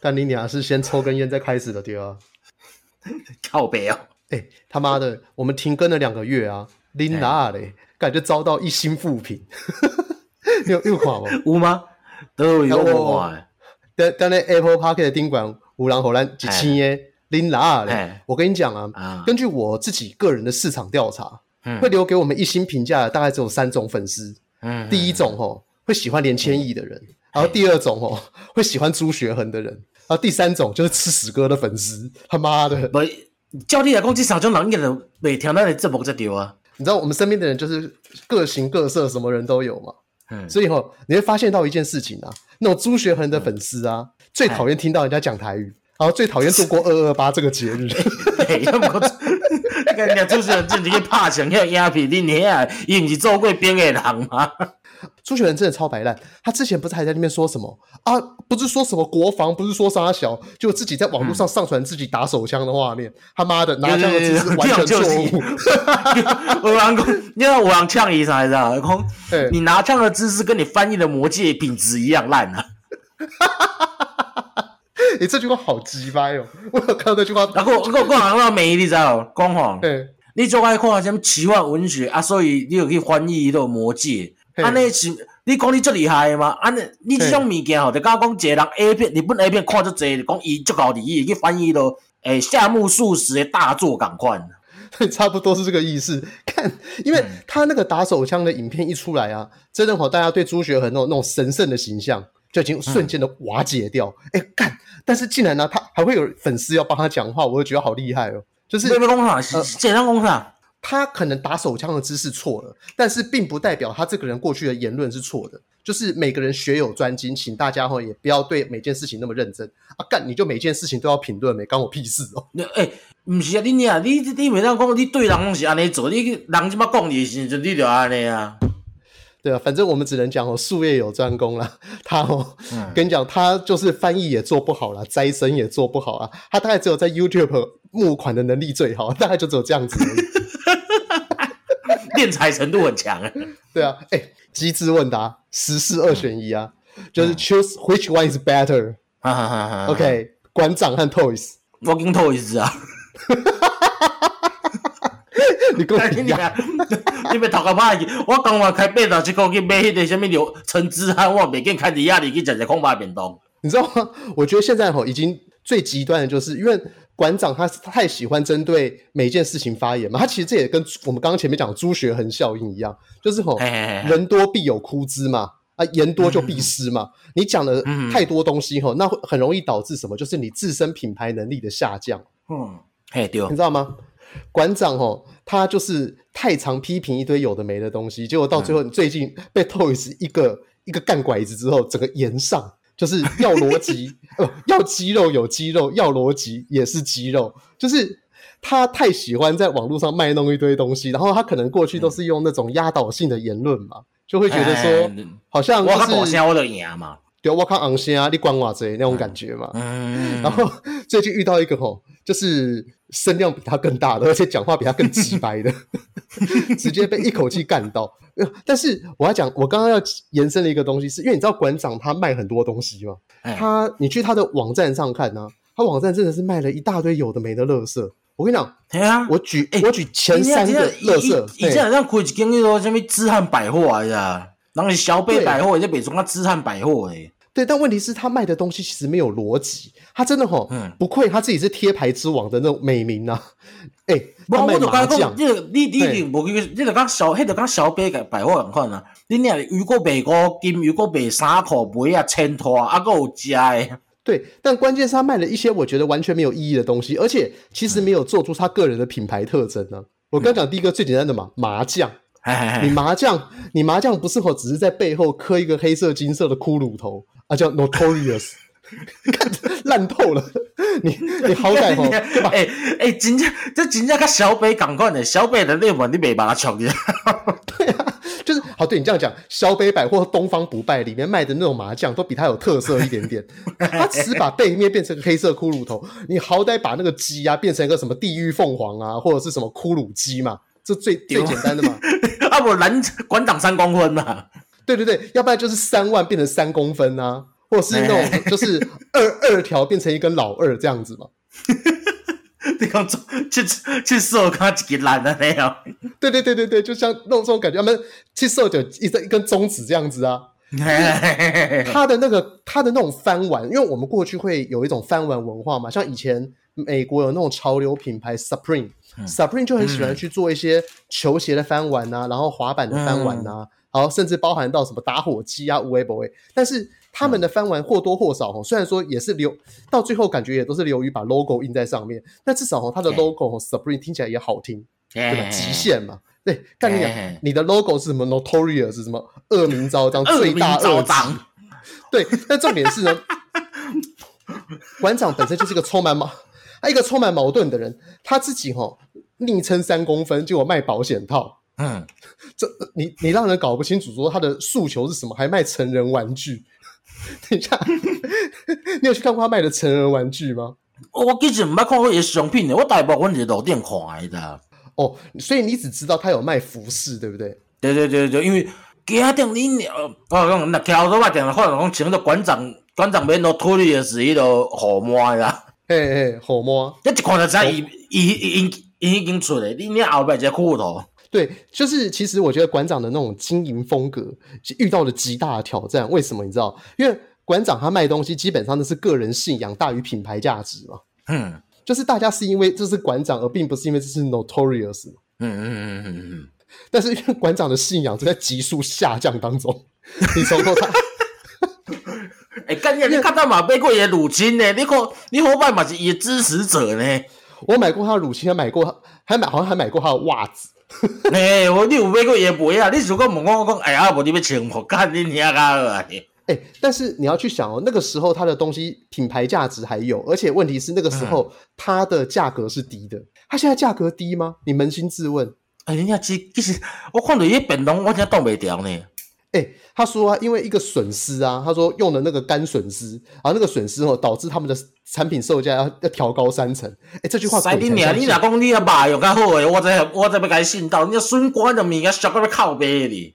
干你俩是先抽根烟再开始的，对啊。靠北哦！哎、欸，他妈的，我们停更了两个月啊，琳达嘞，感觉遭到一星负评。你有有看吗？有吗？都有我看。但但那 Apple Park 的宾馆五郎荷兰几千耶，琳达嘞。我跟你讲啊，啊，根据我自己个人的市场调查，嗯、会留给我们一星评价的大概只有三种粉丝。嗯，第一种吼，会喜欢连千亿的人、嗯；然后第二种哦，会喜欢朱学恒的人；然后第三种就是吃屎哥的粉丝。他妈的！叫你来讲，这三种人应该都每天都来节目才对啊！你知道我们身边的人就是各形各色，什么人都有嘛。嗯，所以吼，你会发现到一件事情啊，那种朱学恒的粉丝啊，嗯、最讨厌听到人家讲台语，然后最讨厌度过二二八这个节日。人家朱学恒正经拍墙要鸦片，你你啊，伊不是做过兵的人吗？朱雪人真的超白烂，他之前不是还在那边说什么啊？不是说什么国防，不是说杀小，就自己在网络上上传自己打手枪的画面。嗯、他妈的，拿枪的姿势完全错误。我讲，你知道我讲呛意思还是啥？空，你拿枪的姿势跟你翻译的魔戒品质一样烂啊！你这句话好鸡掰哦！我有看到这句话。然后我我讲那美，你知道？光黄，你最爱看什么奇幻文学啊？所以你有去翻译一个魔戒。安尼是，你讲你最厉害吗？安尼，你这种物件吼，就刚刚讲一个人 A 片，日本 A 片看这济，讲伊足够厉害，去翻译到。诶，夏目漱石的大作赶快，对，差不多是这个意思。看，因为他那个打手枪的影片一出来啊，嗯、真的吼，大家对朱学恒那种那种神圣的形象就已经瞬间的瓦解掉。诶、嗯，干、欸，但是竟然呢，他还会有粉丝要帮他讲话，我就觉得好厉害哦。就是没没工厂，简单工厂。他可能打手枪的姿势错了，但是并不代表他这个人过去的言论是错的。就是每个人学有专精，请大家哈也不要对每件事情那么认真啊！干你就每件事情都要评论，没关我屁事哦。诶、欸，不是啊，你你啊，你你每当讲你对人拢是安尼做，你人怎么讲你的时阵，你就安尼啊。对啊，反正我们只能讲哦，术业有专攻啦。他哦，嗯、跟你讲，他就是翻译也做不好啦，栽生也做不好啊。他大概只有在 YouTube 募款的能力最好，大概就只有这样子而已。敛财程度很强啊！对啊，哎、欸，机智问答，十四二选一啊，嗯、就是 choose which one is better。哈哈哈哈 OK，馆长和 Toys。Walking Toys 啊。你跟我一样，你别 头壳歹去。我刚话开八十七块去买迄个什么牛橙汁啊，我袂见开迪亚里去食食空巴便当。你知道吗？我觉得现在吼已经最极端的就是因为。馆长他太喜欢针对每件事情发言嘛，他其实这也跟我们刚刚前面讲朱学恒效应一样，就是吼人多必有枯枝嘛，啊言多就必失嘛。嗯、你讲的太多东西吼，那会很容易导致什么？就是你自身品牌能力的下降。嗯，嘿对，你知道吗？馆长吼他就是太常批评一堆有的没的东西，结果到最后你最近被 Toys 一个一个干拐子之后，整个言上。就是要逻辑，呃，要肌肉有肌肉，要逻辑也是肌肉。就是他太喜欢在网络上卖弄一堆东西，然后他可能过去都是用那种压倒性的言论嘛，就会觉得说，好像就是我先我的赢嘛，对，我看昂先啊，你管我这那种感觉嘛。嗯，然后最近遇到一个吼，就是声量比他更大的，而且讲话比他更直白的，直接被一口气干到。但是我要讲，我刚刚要延伸的一个东西是，是因为你知道馆长他卖很多东西吗？欸、他你去他的网站上看呢、啊，他网站真的是卖了一大堆有的没的垃圾。我跟你讲，啊、我举、欸、我举前三个垃圾，以前好像开一间那个什么资汉百货啊，是啊，然后小北百货也在北中啊，资汉百货诶。对，但问题是，他卖的东西其实没有逻辑。他真的吼，嗯、不愧他自己是贴牌之王的那种美名啊！哎、欸，他卖麻将，你你你你无去，你就讲小，迄就讲小北个百货咁款啊！你俩如果卖五金，如果卖衫裤，鞋啊衬托，啊够有食诶。对，但关键是他卖了一些我觉得完全没有意义的东西，而且其实没有做出他个人的品牌特征呢、我刚讲第一个最简单的嘛，麻将。你麻将，你麻将不是吼，只是在背后刻一个黑色、金色的骷髅头啊，叫 Notorious，看烂透了。你 你好歹吼，哎哎，真正这真正跟小北同款的，小北的那款你没麻将的。对啊，就是好对你这样讲，小北百货东方不败里面卖的那种麻将都比它有特色一点点。他只是把背面变成个黑色骷髅头，你好歹把那个鸡啊变成一个什么地狱凤凰啊，或者是什么骷髅鸡嘛。这最最简单的嘛，啊不，蓝馆长三公分呐，对对对，要不然就是三万变成三公分啊，或者是那种就是二二条变成一根老二这样子嘛。你讲去去瘦，看几个烂的那样。对对对对对，就像那种这种感觉，他们去瘦就一根一根中指这样子啊。他的那个他的那种翻玩，因为我们过去会有一种翻玩文化嘛，像以前美国有那种潮流品牌 Supreme，Supreme、嗯、就很喜欢去做一些球鞋的翻玩啊，然后滑板的翻玩啊，然后甚至包含到什么打火机啊、无为不为，但是他们的翻玩或多或少，虽然说也是留到最后，感觉也都是留于把 logo 印在上面，但至少它的 logo Supreme 听起来也好听，对吧？极限嘛。对，但你讲，你的 logo 是什么？Notorious 是什么？恶名昭彰，罪大恶极。对，但重点是呢，馆长本身就是一个充满矛，他一个充满矛盾的人。他自己哈、哦，昵称三公分，结果卖保险套。嗯，这你你让人搞不清楚，说他的诉求是什么？还卖成人玩具？等一下，你有去看过他卖的成人玩具吗？我其实唔捌看过伊商品的，我大部分是路店看的。哦，所以你只知道他有卖服饰，对不对？对对对对，因为家店你呃，我讲那跳蚤吧，店的话讲请个馆长，馆长免都脱离的是一个好摸呀，嘿嘿，好摸，一看就知道伊伊伊伊已经出来，你你后边这裤头。对，就是其实我觉得馆长的那种经营风格遇到了极大的挑战，为什么你知道？因为馆长他卖东西基本上都是个人信仰大于品牌价值嘛。嗯。就是大家是因为这是馆长，而并不是因为这是 notorious。嗯嗯嗯嗯嗯。但是因为馆长的信仰正在急速下降当中，你说过他？哎、欸，干你！你看到马背过也乳清呢？你可你可拜马是也支持者呢？我买过他的乳清，还买过，还买好像还买过他的袜子。哎、欸，我你有买过也不会啊？你如果问我，我讲哎呀，我你要请我干你娘啊！哎、欸，但是你要去想哦，那个时候它的东西品牌价值还有，而且问题是那个时候它的价格是低的。它现在价格低吗？你扪心自问。哎、欸，人家其其实我看到一本龙，我真挡不掉呢。哎、欸，他说啊，因为一个损失啊，他说用的那个干损失，然后那个损失哦，导致他们的产品售价要要调高三成。哎、欸，这句话。塞你娘！你哪讲你的肉用较好诶，我再我再要该信到，你要笋干的物件小个要靠背哩。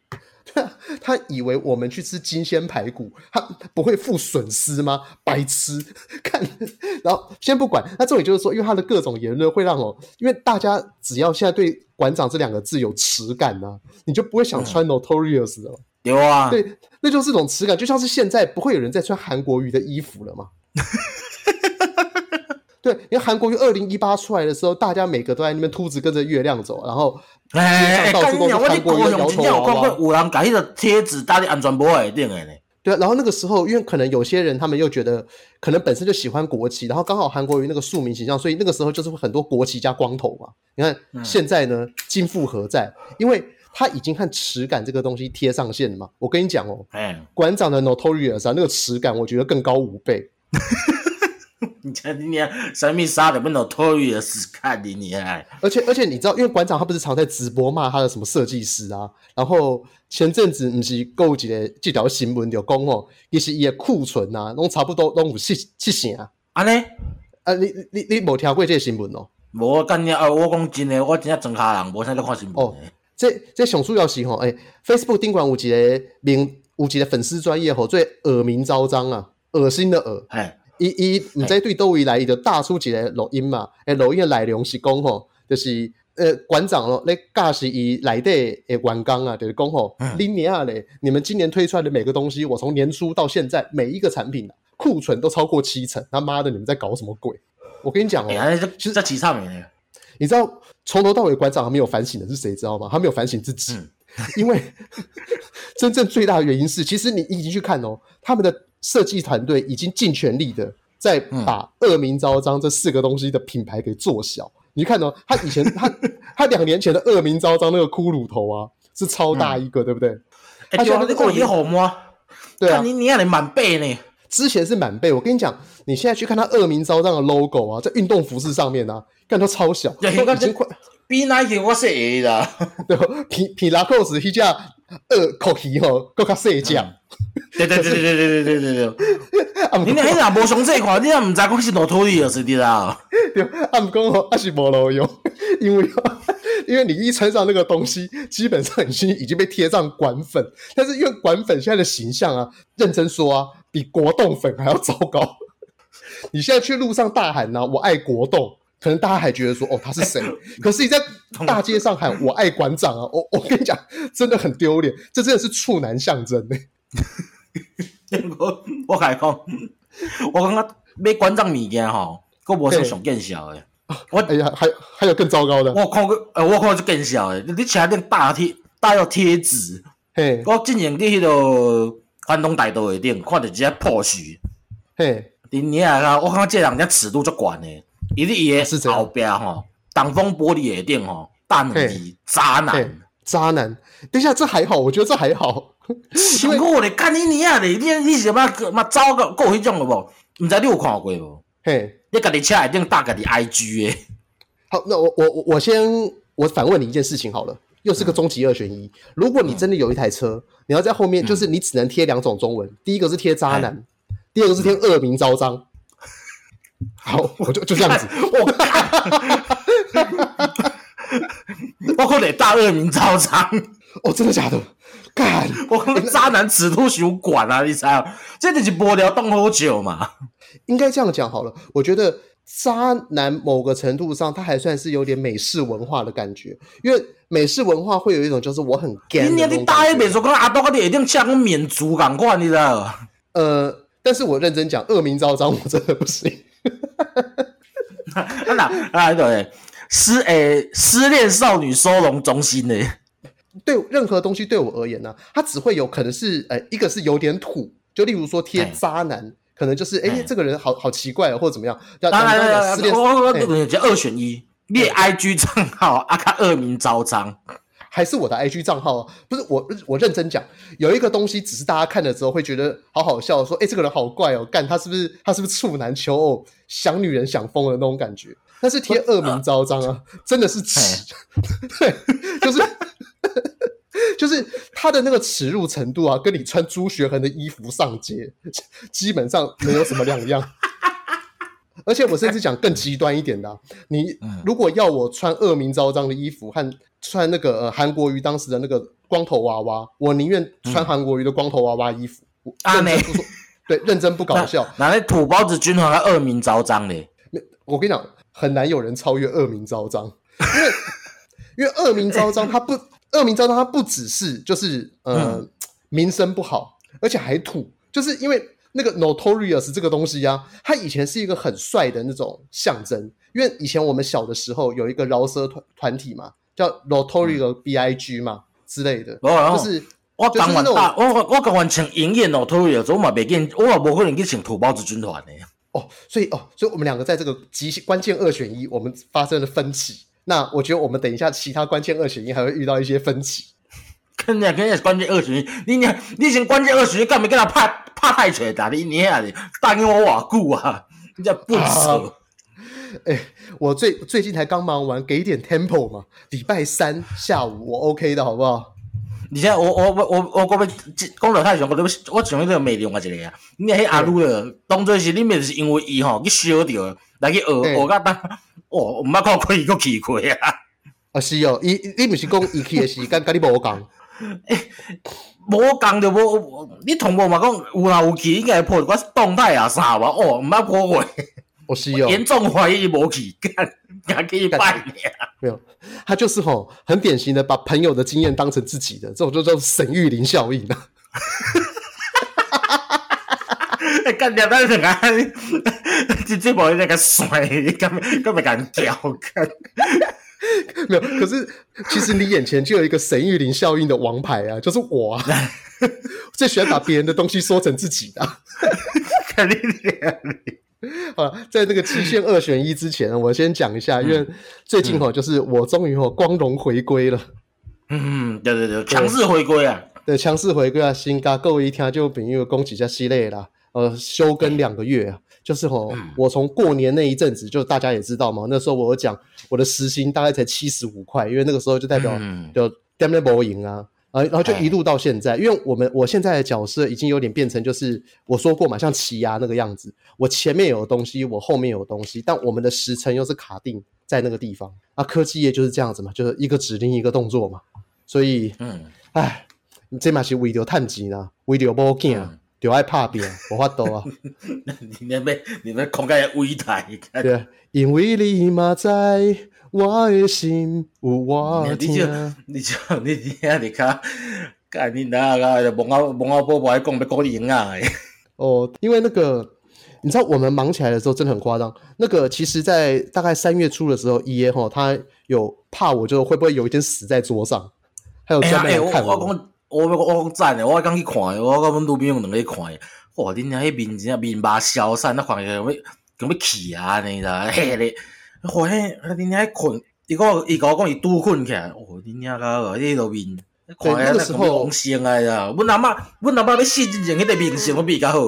他以为我们去吃金鲜排骨，他不会付损失吗？白痴！看，然后先不管，那这里就是说，因为他的各种言论会让我，因为大家只要现在对馆长这两个字有耻感呢、啊，你就不会想穿 Notorious 了。有啊，对，那就是这种耻感，就像是现在不会有人再穿韩国瑜的衣服了嘛。对，因为韩国瑜二零一八出来的时候，大家每个都在那边秃子跟着月亮走，然后街上到处都是韩国瑜摇头娃娃。有人把那个贴纸搭在安全帽会定的呢。对啊，然后那个时候，因为可能有些人他们又觉得，可能本身就喜欢国旗，然后刚好韩国瑜那个庶民形象，所以那个时候就是很多国旗加光头嘛。你看现在呢，金复何在？因为他已经和耻感这个东西贴上线了嘛。我跟你讲哦，馆长的 Notorious 啊，那个耻感我觉得更高五倍。你讲你啊，神秘杀的不能脱离的是看你你哎，而且而且你知道，因为馆长他不是常在直播骂他的什么设计师啊，然后前阵子不是勾几个这条新闻就讲哦，其实伊的库存啊，拢差不多拢有七七成啊。安尼？啊，你你你无听过这个新闻哦？无，干你啊！我讲真的，我真正装下人，无啥在看新闻。哦，这这上主要是吼，诶，Facebook 顶管有一个名，有一个粉丝专业吼，最恶名昭彰啊，恶心的恶，哎。伊伊毋知对倒位来，伊就大出一个录音嘛。诶，录音的内容是讲吼，就是呃馆长咯，咧驾驶伊内底诶员工啊，就是讲吼，恁娘嘞，你们今年推出来的每个东西，我从年初到现在每一个产品库存都超过七成，他妈的，你们在搞什么鬼？我跟你讲哦、喔，欸、其实在几上面，你知道从头到尾馆长还没有反省的是谁？知道吗？他没有反省自己，嗯、因为 真正最大的原因是，其实你已经去看哦、喔，他们的。设计团队已经尽全力的在把“恶名昭彰”这四个东西的品牌给做小。嗯、你看哦，他以前他 他两年前的“恶名昭彰”那个骷髅头啊，是超大一个，嗯、对不对？哎、欸，你过也好摸？对啊，你你让你满背呢。之前是满背，我跟你讲，你现在去看他“恶名昭彰”的 logo 啊，在运动服饰上面啊，看都超小，已经快比 Nike 我小的，对吧？比比拉克斯一架二口皮吼，更加细只。对对对对对对对对对对！你那迄个无上这款，你也唔知讲是哪土地的是滴啦。对，啊唔讲哦，还是无路用，因为因为你一穿上那个东西，基本上已经已经被贴上管粉。但是因为管粉现在的形象啊，认真说啊，比国栋粉还要糟糕。你现在去路上大喊呢、啊，我爱国栋，可能大家还觉得说，哦，他是谁？可是你在大街上喊我爱馆长啊，我我跟你讲，真的很丢脸，这真的是处男象征 呢。我我还讲，我刚刚买馆长物件吼，佫无说上见效的。我哎呀，还还有更糟糕的。我看过，呃，我看过就更小的。你前面大贴大要贴纸，嘿，我之前在迄个环东大道的顶看到一只破絮，嘿，你啊，我看这人家尺度足悬的，伊哩伊个后壁吼，挡风玻璃下顶吼，大两字渣男，渣男。等一下，这还好，我觉得这还好。因为我咧看你你啊咧，你你是嘛嘛糟个够迄种了无？毋知你有看过无？嘿。你家己车一定大家己 IG 诶。好，那我我我先我反问你一件事情好了，又是个终极二选一。如果你真的有一台车，你要在后面，就是你只能贴两种中文，第一个是贴渣男，第二个是贴恶名昭彰。好，我就就这样子。我我可得大恶名昭彰。哦，真的假的？干，我渣男尺度熊管啊！你猜啊，这就是无聊冻多久嘛。应该这样讲好了，我觉得渣男某个程度上，他还算是有点美式文化的感觉，因为美式文化会有一种就是我很 gay。今年你大一点说，跟阿东你一定像缅族感觉，你知道？呃，但是我认真讲，恶名昭彰，我真的不行。那啊对，失诶失恋少女收容中心呢？对任何东西对我而言呢、啊，它只会有可能是呃，一个是有点土，就例如说贴渣男。可能就是哎、欸，这个人好好奇怪哦，或者怎么样？当然了，我我我我叫二选一，列 IG 账号啊，看恶名昭彰，还是我的 IG 账号？不是我，我认真讲，有一个东西，只是大家看了之后会觉得好好笑，说哎、欸，这个人好怪哦，干他是不是他是不是处男求偶，想女人想疯了那种感觉？但是贴恶名昭彰啊，真的是耻，对，就是。就是他的那个耻辱程度啊，跟你穿朱学恒的衣服上街，基本上没有什么两样。而且我甚至讲更极端一点的、啊，你如果要我穿恶名昭彰的衣服和穿那个呃韩国瑜当时的那个光头娃娃，我宁愿穿韩国瑜的光头娃娃衣服。啊，没对，认真不搞笑。哪来土包子军团还恶名昭彰嘞？我跟你讲，很难有人超越恶名昭彰，因为因为恶名昭彰他不。恶名昭彰，他不只是就是呃、嗯、名声不好，而且还土，就是因为那个 notorious 这个东西啊，它以前是一个很帅的那种象征。因为以前我们小的时候有一个饶舌团团体嘛，叫 notorious big 嘛、嗯、之类的，哦、就是我刚完大，我我刚完请营业 notorious，我嘛别见，我也不可能去请土包子军团的哦，所以哦，所以我们两个在这个极关键二选一，我们发生了分歧。那我觉得我们等一下其他关键二选一还会遇到一些分歧。跟你讲，跟你讲关键二选一，你你你先关键二选一，干嘛跟他拍拍太扯的？你你啊，答应我瓦固啊，你这不扯。哎、欸，我最最近才刚忙完，给一点 tempo 嘛。礼拜三下午我 OK 的好不好？你现在我我我我我我讲了太长，我都我讲那个美容啊之类啊。你迄阿鲁的当做是你们是因为伊吼去烧掉，来去学学个当。哦，毋捌看过伊个奇怪啊！啊是哦，伊你毋是讲伊去诶时间，甲你无共？诶，无共就无，你同步嘛讲有来有去，应该破我动态啊啥吧？哦，毋捌破过。我是哦，严重怀疑无去，干，还可以拜年？没有，他就是吼，很典型的把朋友的经验当成自己的，这种就叫沈玉琳效应啊！诶，干掉但是干。这这宝那个帅，你根本根本敢屌看？没有，可是其实你眼前就有一个沈玉林效应的王牌啊，就是我啊，最喜欢把别人的东西说成自己的。肯定的。啊，在这个期限二选一之前，我先讲一下，因为最近哦，就是我终于哦光荣回归了。嗯，对对对，强势回归啊！对，强势回归啊！新嘎各位一听就等于恭喜一下系列啦。呃，休更两个月啊。就是吼，我从过年那一阵子，就大家也知道嘛，那时候我有讲我的时薪大概才七十五块，因为那个时候就代表就 damn 不赢啊，啊，然后就一路到现在，因为我们我现在的角色已经有点变成就是我说过嘛，像奇牙那个样子，我前面有东西，我后面有东西，但我们的时程又是卡定在那个地方啊，科技业就是这样子嘛，就是一个指令一个动作嘛，所以，嗯，哎，这嘛是为了探钱啊，为了保险啊。就爱拍拼，无法度啊！你那边你那空间微台，对啊，因为你嘛在，我的心有我听。你就你就你听你看，干你那个蒙阿蒙阿波波还讲要讲赢啊！哦，因为那个你知道，我们忙起来的时候真的很夸张。那个其实，在大概三月初的时候，伊耶吼他有怕我，就会不会有一天死在桌上，还有专门来看我。我我我我讲赞诶，我刚去看诶，我甲阮女朋友两个去看诶。哇，恁遐迄面真啊面目消散，那看起来咁要咁要气啊，安尼啦，嘿咧。哇，迄恁遐困，伊讲伊甲我讲伊拄困起来。哇，恁遐个迄个面，看起来那个明星啊呀。阮阿嬷，阮阿嬷要死之前，迄个明星都比较好。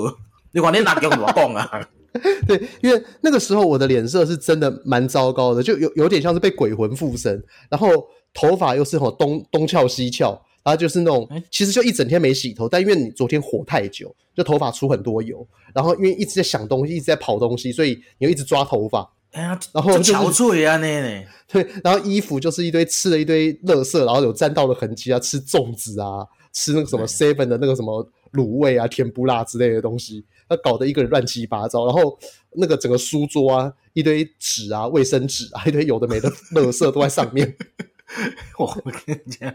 你看恁哪叫我讲啊？对，因为那个时候我的脸色是真的蛮糟糕的，就有有点像是被鬼魂附身，然后头发又是吼东东翘西翘。然后就是那种，其实就一整天没洗头，但因为你昨天火太久，就头发出很多油。然后因为一直在想东西，一直在跑东西，所以你又一直抓头发。哎呀，然后就憔悴啊，那呢？对，然后衣服就是一堆吃了一堆垃圾，然后有沾到的痕迹啊，吃粽子啊，吃那个什么 seven 的那个什么卤味啊、甜不辣之类的东西，那搞得一个人乱七八糟。然后那个整个书桌啊，一堆纸啊、卫生纸啊，一堆有的没的垃圾都在上面。我跟你讲。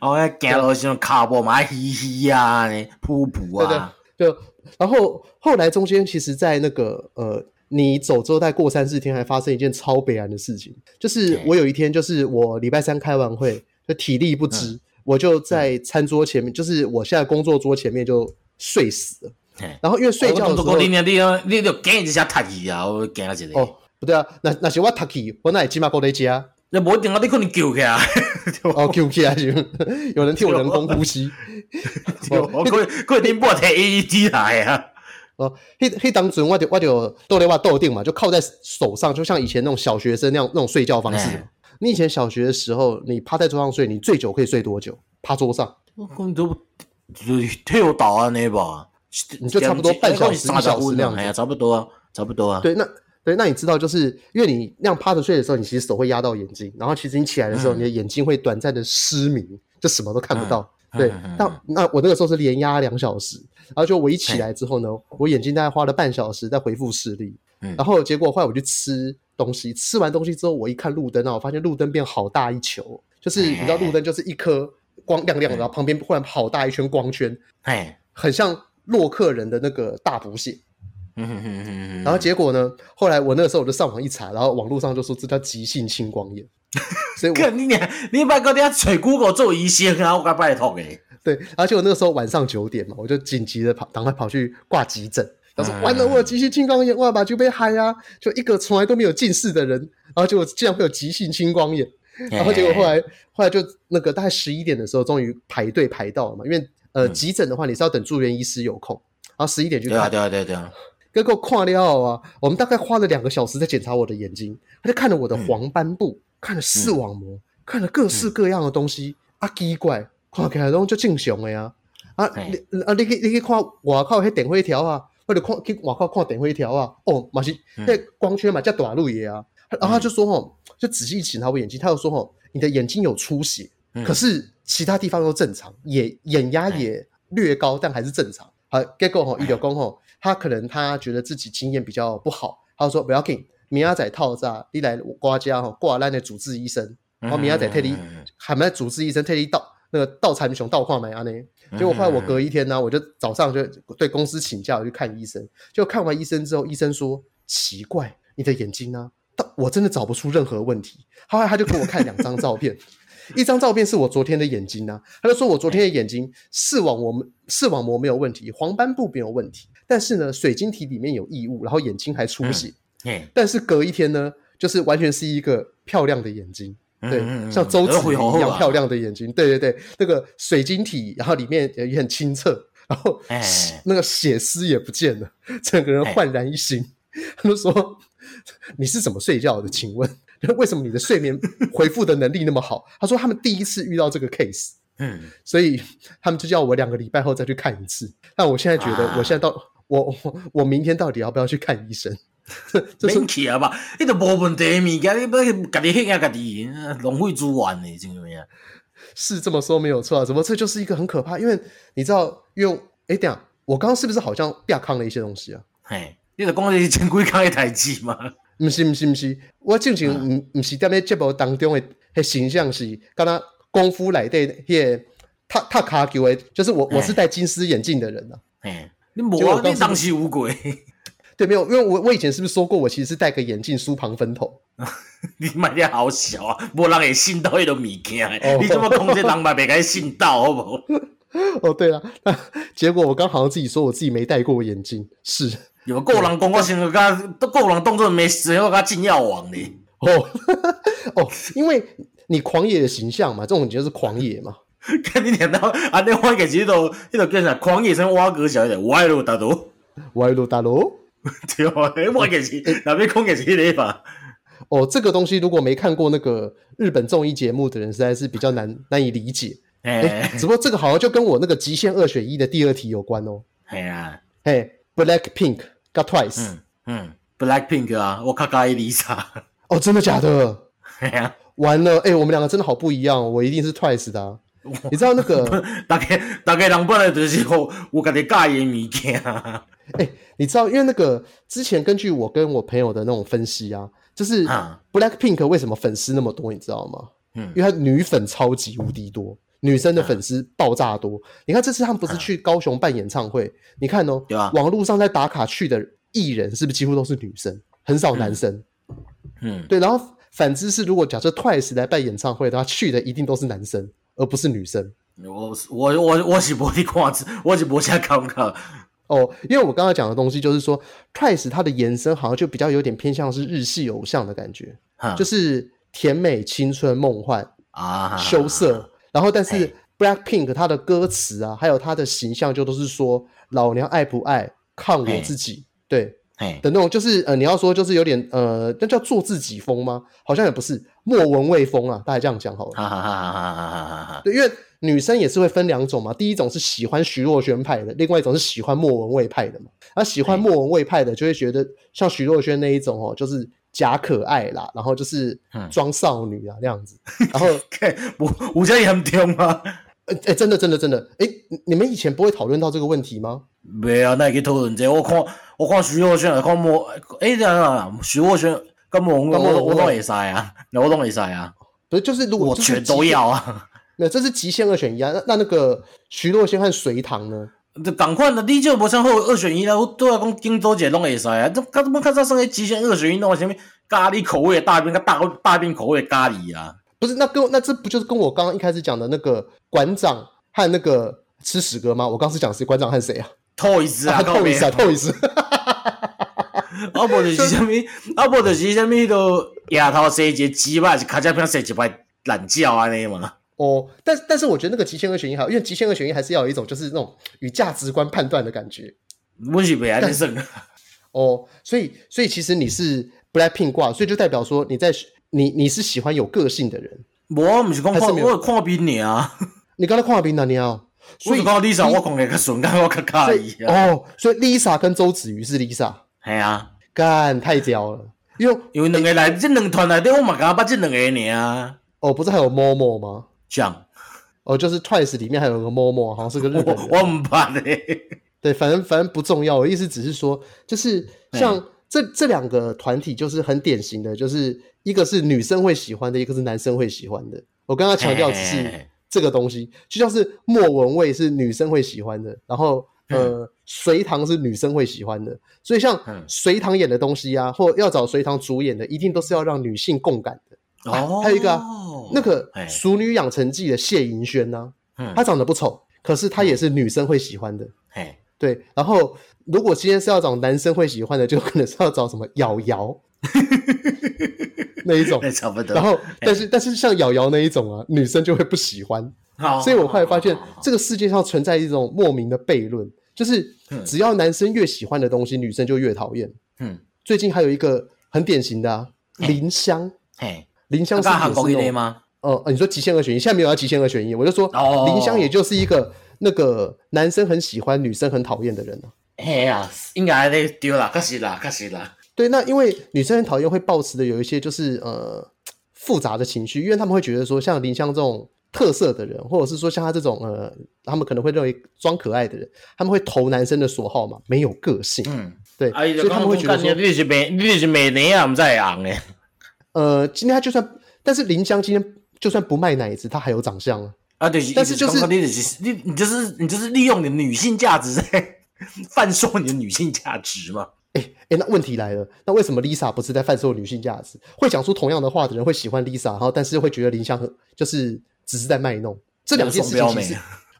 哦，还走路像卡布嘛，嘻嘻呀，噗噗啊，对对，就然后后来中间其实，在那个呃，你走之后再过三四天，还发生一件超悲哀的事情，就是我有一天，就是我礼拜三开完会，就体力不支，嗯、我就在餐桌前面，就是我现在工作桌前面就睡死了。然后因为睡觉的时候，你你你你就惊一下瀧气啊，我惊一下。哦，不对啊，那那是我瀧气，我那起码过得家。那不一定啊，你可能救起来。哦，救起来行，有人替我人工呼吸。我可可以听不听 AED 来啊。哦，迄迄当阵我就我就倒在我桌顶嘛，就靠在手上，就像以前那种小学生那样那种睡觉方式。你以前小学的时候，你趴在桌上睡，你最久可以睡多久？趴桌上？我可能都就跳倒啊那吧，你就差不多半小时一小时那样。哎呀，差不多啊，差不多啊。对，那。对，那你知道，就是因为你那样趴着睡的时候，你其实手会压到眼睛，然后其实你起来的时候，你的眼睛会短暂的失明，就什么都看不到。对，那那我那个时候是连压两小时，然后就我一起来之后呢，我眼睛大概花了半小时在恢复视力，然后结果后来我去吃东西，吃完东西之后，我一看路灯啊，我发现路灯变好大一球，就是你知道路灯就是一颗光亮亮的，然后旁边忽然好大一圈光圈，哎，很像洛克人的那个大补血。然后结果呢？后来我那个时候我就上网一查，然后网络上就说这叫急性青光眼。所以我，你你你把嗰啲吹鼓狗做医生，然后我该拜托诶。对，而且我那个时候晚上九点嘛，我就紧急的跑，赶快跑去挂急诊。他说：“完了，我有急性青光眼，哇，把就被害啊！就一个从来都没有近视的人，然后结果竟然会有急性青光眼。然后结果后来后来就那个大概十一点的时候，终于排队排到了嘛。因为呃急诊的话，你是要等住院医师有空，然后十一点就对啊对啊对啊。哥哥看了啊！我们大概花了两个小时在检查我的眼睛，他就看了我的黄斑部，嗯、看了视网膜，嗯、看了各式各样的东西、嗯、啊！奇怪，看起来拢就正常的呀！啊，嘿你啊，你去你去看外口迄电灰条啊，或者看去外口看电灰条啊，哦，嘛是那光圈嘛叫短路也啊。然后他就说吼，就仔细检查我眼睛，他就说吼，你的眼睛有出血，嗯、可是其他地方都正常，眼眼压也略高，但还是正常。好，结果吼，医疗工吼。他可能他觉得自己经验比较不好，他就说不要紧，明仔载套扎，你来我家哈挂咱的主治医生，然后明仔载替你，还没主治医生替你到那个到残熊到矿买安呢。结果后来我隔一天呢，我就早上就对公司请假我去看医生，就看完医生之后，医生说奇怪，你的眼睛呢，到我真的找不出任何问题。后来他就给我看两张照片。一张照片是我昨天的眼睛啊，他就说我昨天的眼睛视网膜视网膜没有问题，黄斑部没有问题，但是呢水晶体里面有异物，然后眼睛还出血。嗯，但是隔一天呢，就是完全是一个漂亮的眼睛，对，像周子瑜一样漂亮的眼睛，对对对，那个水晶体，然后里面也很清澈，然后那个血丝也不见了，整个人焕然一新。他就说 你是怎么睡觉的？请问？为什么你的睡眠恢复的能力那么好？他说他们第一次遇到这个 case，嗯，所以他们就叫我两个礼拜后再去看一次。但我现在觉得，我现在到、啊、我我我明天到底要不要去看医生？这是去啊吧，你都无问题，物件你不要搞你黑啊，搞你浪费资源呢，怎么样？是这么说没有错啊，怎么这就是一个很可怕？因为你知道，用哎这样。我刚刚是不是好像变康了一些东西啊？嘿，你的是前几康的代志吗？不是不是不是，我正经唔唔是在那节目当中的迄形象是，刚刚功夫来的迄个踏踏卡球的，就是我我是戴金丝眼镜的人呐。哎，你冇啊？你当时乌鬼？对，没有，因为我我以前是不是说过，我其实是戴个眼镜梳旁分头？你买的好小啊，无人会信到迄种物件。你怎么讲，这人嘛？别该信到，好不好？哦，对了，那结果我刚好像自己说我自己没戴过眼镜，是有个人讲我先个都个人动作没时候个禁药王呢。哦 哦，因为你狂野的形象嘛，这种就是狂野嘛。看你念到啊，那我给其实都那种变成狂野生挖哥小一点，歪路大路，歪路大路。对啊，我给其哪边空给其的法。哦，这个东西如果没看过那个日本综艺节目的人，实在是比较难难以理解。哎，只不过这个好像就跟我那个极限二选一的第二题有关哦。系啊，嘿，Black Pink got Twice。嗯嗯，Black Pink 啊，我卡卡伊 Lisa。哦，真的假的？完了，哎，我们两个真的好不一样，我一定是 Twice 的。你知道那个大概大概人本来就是我我感觉介意物件。哎，你知道，因为那个之前根据我跟我朋友的那种分析啊，就是 Black Pink 为什么粉丝那么多，你知道吗？嗯，因为他女粉超级无敌多。女生的粉丝爆炸多，你看这次他们不是去高雄办演唱会？你看哦，网络上在打卡去的艺人是不是几乎都是女生，很少男生？嗯，对。然后反之是，如果假设 Twice 来办演唱会的话，去的一定都是男生，而不是女生。我我我我是不会看，我是不想看看。哦，因为我刚刚讲的东西就是说，Twice 它的延伸好像就比较有点偏向是日系偶像的感觉，就是甜美、青春、梦幻啊，羞涩。然后，但是 Blackpink 它的歌词啊，还有它的形象，就都是说老娘爱不爱看我自己，对，的那种，就是呃，你要说就是有点呃，那叫做自己风吗？好像也不是莫文蔚风啊，大概这样讲好了。哈哈哈哈哈哈！对，因为女生也是会分两种嘛，第一种是喜欢徐若瑄派的，另外一种是喜欢莫文蔚派的嘛。而喜欢莫文蔚派的，就会觉得像徐若瑄那一种哦，就是。假可爱啦，然后就是装少女啊那样子，然后我我家也很丢吗？哎哎，真的真的真的，哎，你们以前不会讨论到这个问题吗？没啊，那也可以讨论这。我看我看徐若瑄，看莫哎这样啊，徐若瑄跟莫文蔚，我我都会塞啊，那我都会塞啊。不是，就是如果我全都要啊，那这是极限二选一啊。那那那个徐若瑄和隋棠呢？就赶快的，你就无像好二选一啦。我都要讲荆州姐拢会使啊。这他怎么看到上个极限二选一弄什么咖喱口味的大便跟大大便口味的咖喱啊？不是，那跟那这不就是跟我刚刚一开始讲的那个馆长和那个吃屎哥吗？我刚是讲谁？馆长和谁啊？Toys 啊，Toys 啊，Toys。啊，不就是什么？啊，不就是什么？都牙头生一只鸡巴，是卡加片生一块懒觉啊，那嘛。哦，但但是我觉得那个极限二选一好，因为极限二选一还是要有一种就是那种与价值观判断的感觉。我是不爱的生。哦，所以所以其实你是 Blackpink 挂，所以就代表说你在你你是喜欢有个性的人。我不是讲看，我看比你啊。你刚才看比你啊？所以刚刚 Lisa 我讲的较顺，刚刚我较卡伊。哦，所以 Lisa 跟周子瑜是 Lisa。系啊，干太屌了，因为因为两个来这两团来对我嘛刚刚捌这两个尔啊。哦，不是还有 Momo 吗？讲哦，就是 Twice 里面还有个 Momo，好像是个日本人。我唔怕的。对，反正反正不重要。我意思只是说，就是像这这两个团体，就是很典型的，就是一个是女生会喜欢的，一个是男生会喜欢的。我刚刚强调只是这个东西，就像是莫文蔚是女生会喜欢的，然后呃，隋唐是女生会喜欢的。所以像隋唐演的东西啊，或要找隋唐主演的，一定都是要让女性共感的。哦，还有一个、啊。那个《熟女养成记》的谢盈萱呢，她长得不丑，可是她也是女生会喜欢的。对。然后如果今天是要找男生会喜欢的，就可能是要找什么瑶瑶 那一种。差不多然后，但是但是像瑶瑶那一种啊，女生就会不喜欢。所以我后来发现，这个世界上存在一种莫名的悖论，就是只要男生越喜欢的东西，女生就越讨厌。嗯。最近还有一个很典型的林香。林香是韩国的吗？哦，你说极限二选一，现在没有要极限二选一，我就说林香也就是一个那个男生很喜欢，女生很讨厌的人呢。哎呀，应该得丢了，可惜了，可惜了。对，那因为女生很讨厌，会抱持的有一些就是呃复杂的情绪，因为他们会觉得说，像林香这种特色的人，或者是说像他这种呃，他们可能会认为装可爱的人，他们会投男生的所好嘛，没有个性。嗯，对，所以他们会觉得说你是美，你是美男啊，我们在昂哎。呃，今天他就算，但是林香今天就算不卖奶子，他还有长相啊。啊，对，但是就是你你你就是你就是利用你的女性价值在 贩售你的女性价值嘛。哎哎，那问题来了，那为什么 Lisa 不是在贩售女性价值？会讲出同样的话的人会喜欢 Lisa，然后但是会觉得林湘很就是只是在卖弄这两件事情其实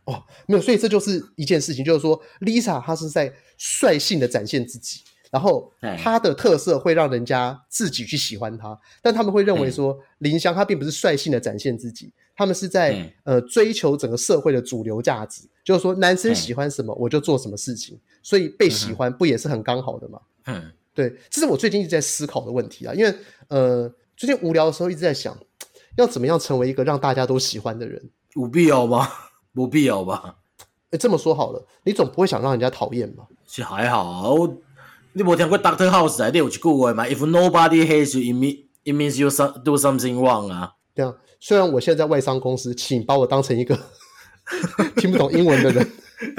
哦，没有，所以这就是一件事情，就是说 Lisa 她是在率性的展现自己，然后他的特色会让人家自己去喜欢他，但他们会认为说林湘她并不是率性的展现自己。他们是在、嗯、呃追求整个社会的主流价值，就是说男生喜欢什么我就做什么事情，所以被喜欢不也是很刚好的吗？嗯，对，这是我最近一直在思考的问题啊，因为呃最近无聊的时候一直在想，要怎么样成为一个让大家都喜欢的人？有必要吗？不必要吧？哎，这么说好了，你总不会想让人家讨厌吧？其实还好你无听过 Doctor House 里有一句话嘛？If nobody hates you, it means it means you do something wrong 啊，对啊。虽然我现在在外商公司，请把我当成一个 听不懂英文的人。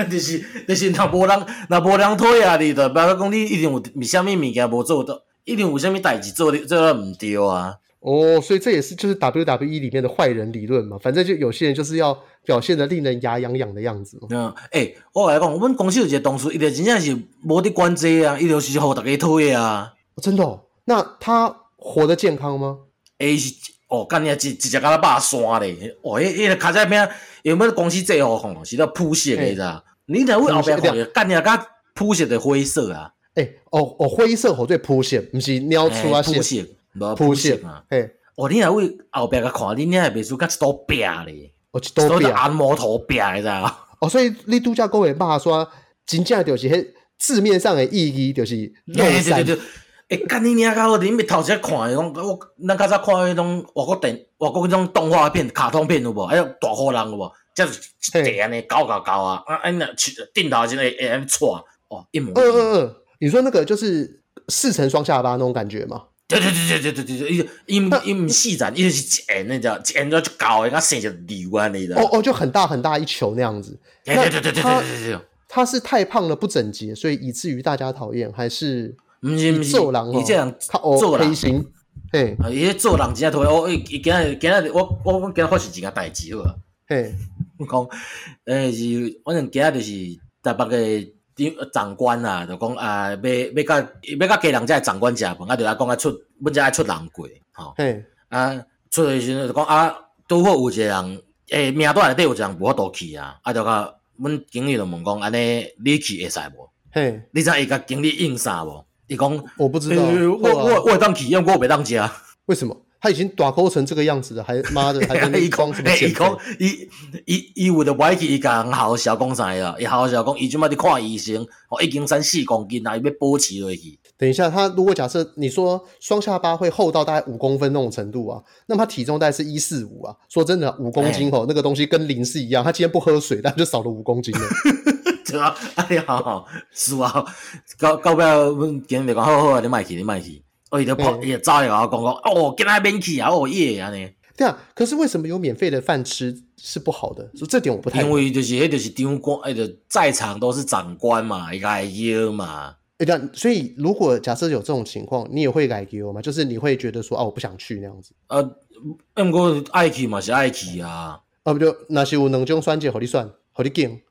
就是就是，那无人那无人推啊，你的，不要讲你一定有什么物件无做到，一定有什么代志做的做的唔对啊。哦，所以这也是就是 WWE 里面的坏人理论嘛。反正就有些人就是要表现的令人牙痒痒的样子。嗯，诶、欸，我来讲，我们公司有一个同事，伊就真正是无得管这啊，伊就是互大家推啊。哦、真的、哦？那他活得健康吗？诶、欸，是。哦，干你啊，直直接甲他肉山咧！哦，迄迄个卡在边，有没有公司最后吼是叫铺色的，咋、欸？你为后边看，干你啊，甲铺色的灰色啊！诶、欸，哦哦，灰色好对铺色，不是尿出啊色，铺色，无铺色啊！嘿，哦，你若位后边甲看，你你还别说甲一刀柄咧，哦，一刀柄，按摩头柄，你知道吗？哦，所以你拄则讲的肉山，真正就是迄字面上的意义，就是肉山。哎，干你娘！搞我恁咪头先看迄种，我咱较早看迄种外国电、外国迄种动画片、卡通片有无？还有大好人有无？这样子一地安尼搞搞搞啊！啊，哎那顶头真会会安错哦，一模。嗯嗯嗯，你说那个就是四层双下巴那种感觉吗？对对对对对对对，伊伊唔伊唔细展，伊就是剪那叫剪到就搞一个生只瘤啊，你的哦哦，就很大很大一球那样子。对对对对对对对，他是太胖了不整洁，所以以至于大家讨厌，还是唔是唔是？做人你这样做人黑心，嘿，伊做人真正讨厌。我伊今日今日我我我今日发生一件代志，好啊。嘿，我讲，呃，是反正今日就是台北个。长官啊，就讲啊，要要甲要甲家人遮长官食饭，啊，就来讲啊出，阮遮爱出人过，吼，嘿，啊出诶时阵就讲啊，拄好有一个人，诶名单内底有一个人无法度去啊，啊就甲阮经理就问讲，安尼你去会使无？嘿，你知伊甲经理应啥无？伊讲我不知道，欸、我我我当去，因为，我袂当家。为什么？他已经打勾成这个样子了，还妈的还在那讲 什么？伊讲伊伊伊为了歪去伊讲好小公仔啊，伊好小公，伊就嘛在看医生，哦，已经三四公斤啊，伊要保持落去。等一下，他如果假设你说双下巴会厚到大概五公分那种程度啊，那么他体重大概是一四五啊。说真的，五公斤哦，欸、那个东西跟零是一样。他今天不喝水，但就少了五公斤了。对啊，哎呀，好好，是啊，到到尾阮经理讲好好啊，你莫去，你莫去，哦，伊就跑，伊就走来甲我讲讲，哦，今仔免去啊，哦耶，安尼。对啊，可是为什么有免费的饭吃是不好的？所以这点我不太。因为就是，迄就是长官，哎，就在场都是长官嘛，伊该邀嘛。哎，对啊，所以如果假设有这种情况，你也会该邀吗？就是你会觉得说，哦，我不想去那样子。呃，不过爱去嘛是爱去啊。啊，不就那是有两种选择，互你选，互你拣。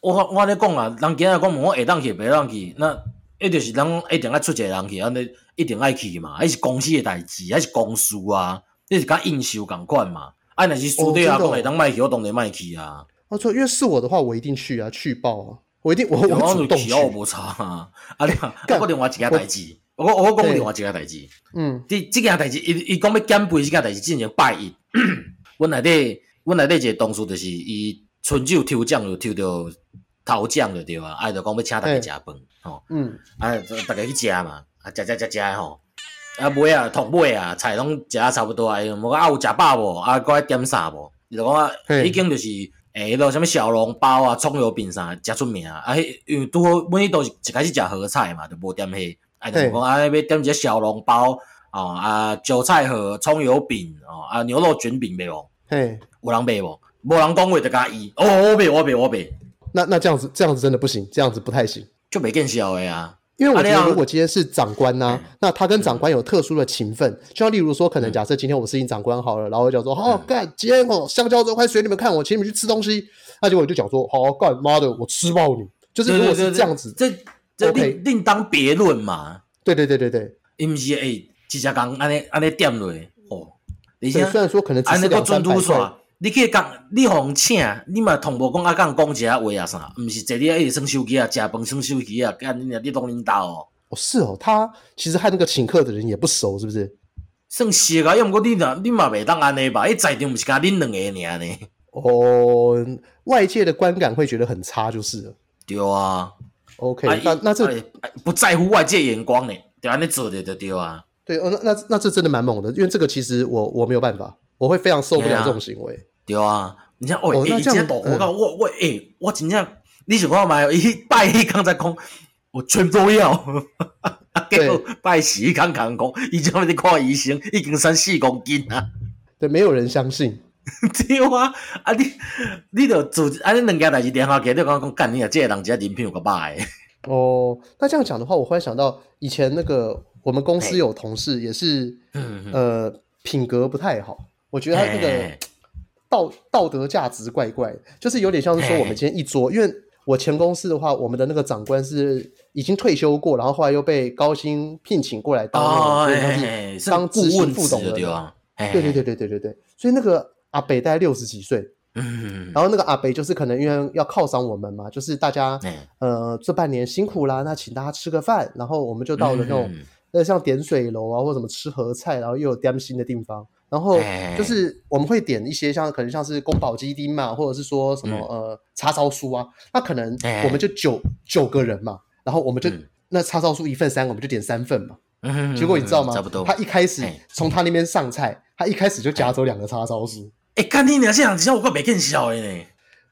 我我安尼讲啊，人今日讲问我会当去，袂当去，那一就是咱一定爱出一个人去，安尼一定爱去嘛，迄是公司的代志，还是公司啊，迄是甲应酬共款嘛。啊，若是私底下讲会当莫去，我当然莫去啊。我错，因为是我的话，我一定去啊，去报啊，我一定我我主动去。我无差啊，啊你讲我另外一件代志，我我讲另外一件代志。嗯，即即件代志，伊伊讲要减肥，即件代志进行拜一。阮内底，阮内底一个同事就是伊。春酒抽奖就抽到头奖就对啊，啊就讲要请大家食饭，吼，嗯，啊，大家去食嘛，啊，食食食食吼，啊，买啊，通买啊，菜拢食啊差不多啊，无讲啊有食饱无，啊，搁爱点啥无，伊就讲啊，已经就是诶，迄落啥物小笼包啊、葱油饼啥，诚出名啊，啊，迄因为拄好每日都是一开始食河菜嘛，就无点迄，啊，就讲啊，要点一个小笼包，哦，啊，韭菜盒、葱油饼，哦，啊，牛肉卷饼袂哦，嘿。有人买无？无人讲话就加伊，哦，我买，我买，我买。那那这样子，这样子真的不行，这样子不太行，就没见效的啊。因为我觉得，如果今天是长官呢、啊，啊、那他跟长官有特殊的情分，嗯、就像例如说，可能假设今天我是你长官好了，嗯、然后我讲说，好干、今天哦，香蕉这块随你们看，我请你们去吃东西，那结果我就讲说，好干，妈的，我吃爆你，就是如果是这样子，对对对这这另另当别论嘛。对对对对对，伊毋是诶，直接讲安尼安尼点落哦。你虽然说可能只是两三百块。你可以讲，你互请，你嘛同无讲啊，讲讲一下话啊啥，毋是坐你一直耍手机啊，食饭耍手机啊，干你你当领导哦。哦，是哦，他其实和那个请客的人也不熟，是不是？算熟啊，要毋过你若你嘛袂当安尼吧？伊在场毋是甲恁两个尔呢？哦，外界的观感会觉得很差，就是了。对啊，OK，那那这不在乎外界眼光呢，对安尼做的就对啊。对哦，那那那这真的蛮猛的，因为这个其实我我没有办法。我会非常受不了这种行为。对啊，你像哦，那这样我讲我我诶，我真正你想看买一 拜一刚才讲，我全都要。对，拜喜刚刚讲，以前你看医生已经三四公斤啊。对，没有人相信。对啊，啊你你就做啊你两家代志电话给你讲讲干你啊，这个人家人品有个歹。哦，那这样讲的话，我忽然想到以前那个我们公司有同事也是，呃，品格不太好。我觉得他那个道道德价值怪怪，就是有点像是说我们今天一桌，因为我前公司的话，我们的那个长官是已经退休过，然后后来又被高薪聘请过来当当顾问副总的，对对对对对对对，所以那个阿北大概六十几岁，然后那个阿北就是可能因为要犒赏我们嘛，就是大家呃这半年辛苦啦，那请大家吃个饭，然后我们就到了那种呃像点水楼啊或什么吃河菜，然后又有点心的地方。然后就是我们会点一些像可能像是宫保鸡丁嘛，或者是说什么呃叉烧酥啊，那可能我们就九九个人嘛，然后我们就那叉烧酥一份三，我们就点三份嘛。结果你知道吗？他一开始从他那边上菜，他一开始就夹走两个叉烧酥。哎，干你娘！这样子我怪没更小的呢。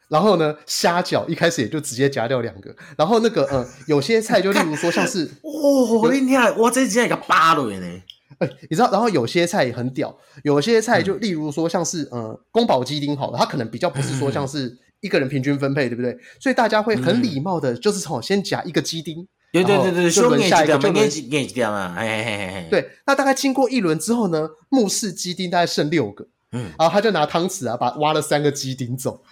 然后呢，虾饺一开始也就直接夹掉两个。然后那个呃，有些菜就例如说像是哦，你看我这几个八了呢。哎，你知道，然后有些菜也很屌，有些菜就例如说像是呃宫保鸡丁好了，它可能比较不是说像是一个人平均分配，对不对？所以大家会很礼貌的，就是从先夹一个鸡丁，对对对对，就轮下一个就轮几几嘛，哎对，那大概经过一轮之后呢，木氏鸡丁大概剩六个，嗯，然后他就拿汤匙啊，把挖了三个鸡丁走。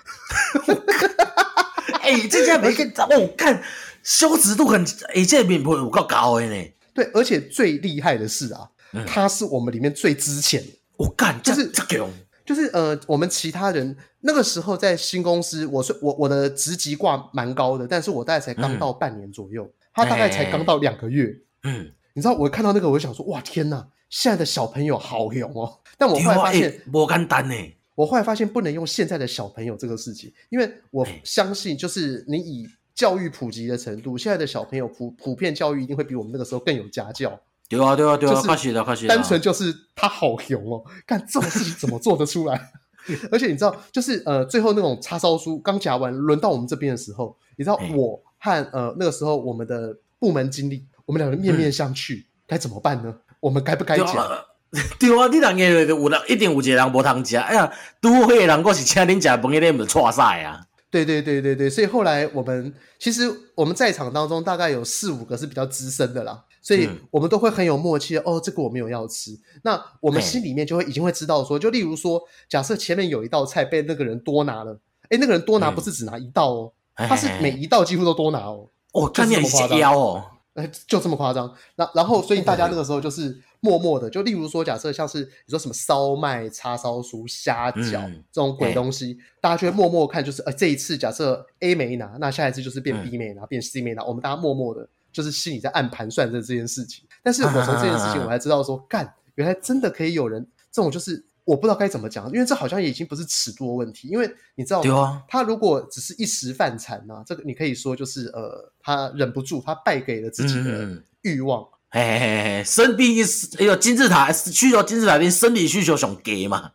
哎，这家没跟哦，看羞耻度很，哎，这面不会有够高的呢。对，而且最厉害的是啊。他是我们里面最值钱，我干，就是这个，就是呃，我们其他人那个时候在新公司，我是我我的职级挂蛮高的，但是我大概才刚到半年左右，他大概才刚到两个月，嗯，你知道我看到那个，我就想说，哇天呐，现在的小朋友好勇哦，但我后来发现不简单呢，我后来发现不能用现在的小朋友这个事情，因为我相信就是你以教育普及的程度，现在的小朋友普普遍教育一定会比我们那个时候更有家教。对啊，对啊，对啊，可惜了，可惜了。单纯就是他好勇哦，干这种事情怎么做得出来？而且你知道，就是呃，最后那种叉烧酥刚夹完，轮到我们这边的时候，你知道我和呃那个时候我们的部门经理，我们两个面面相觑，该怎么办呢？我们该不该讲？对啊，你两个有人一定有一个人无通夹，哎呀，拄好迄个人，我是请恁食饭，你们错晒啊！对对对对对，所以后来我们其实我们在场当中大概有四五个是比较资深的啦。所以我们都会很有默契的哦，这个我没有要吃，那我们心里面就会已经会知道说，就例如说，假设前面有一道菜被那个人多拿了，哎，那个人多拿不是只拿一道哦，他是每一道几乎都多拿哦，哦，就这么夸张。哦，诶，就这么夸张。那然后，所以大家那个时候就是默默的，就例如说，假设像是你说什么烧麦、叉烧酥、虾饺这种鬼东西，大家就会默默看，就是呃，这一次假设 A 没拿，那下一次就是变 B 没拿，变 C 没拿，我们大家默默的。就是心里在暗盘算着这件事情，但是我从这件事情我才知道说，干，原来真的可以有人这种，就是我不知道该怎么讲，因为这好像也已经不是尺度的问题，因为你知道吗？他如果只是一时犯馋呐，这个你可以说就是呃，他忍不住，他败给了自己的欲望，嘿嘿嘿，生病一哎呦金字塔需求金字塔的生理需求想给嘛，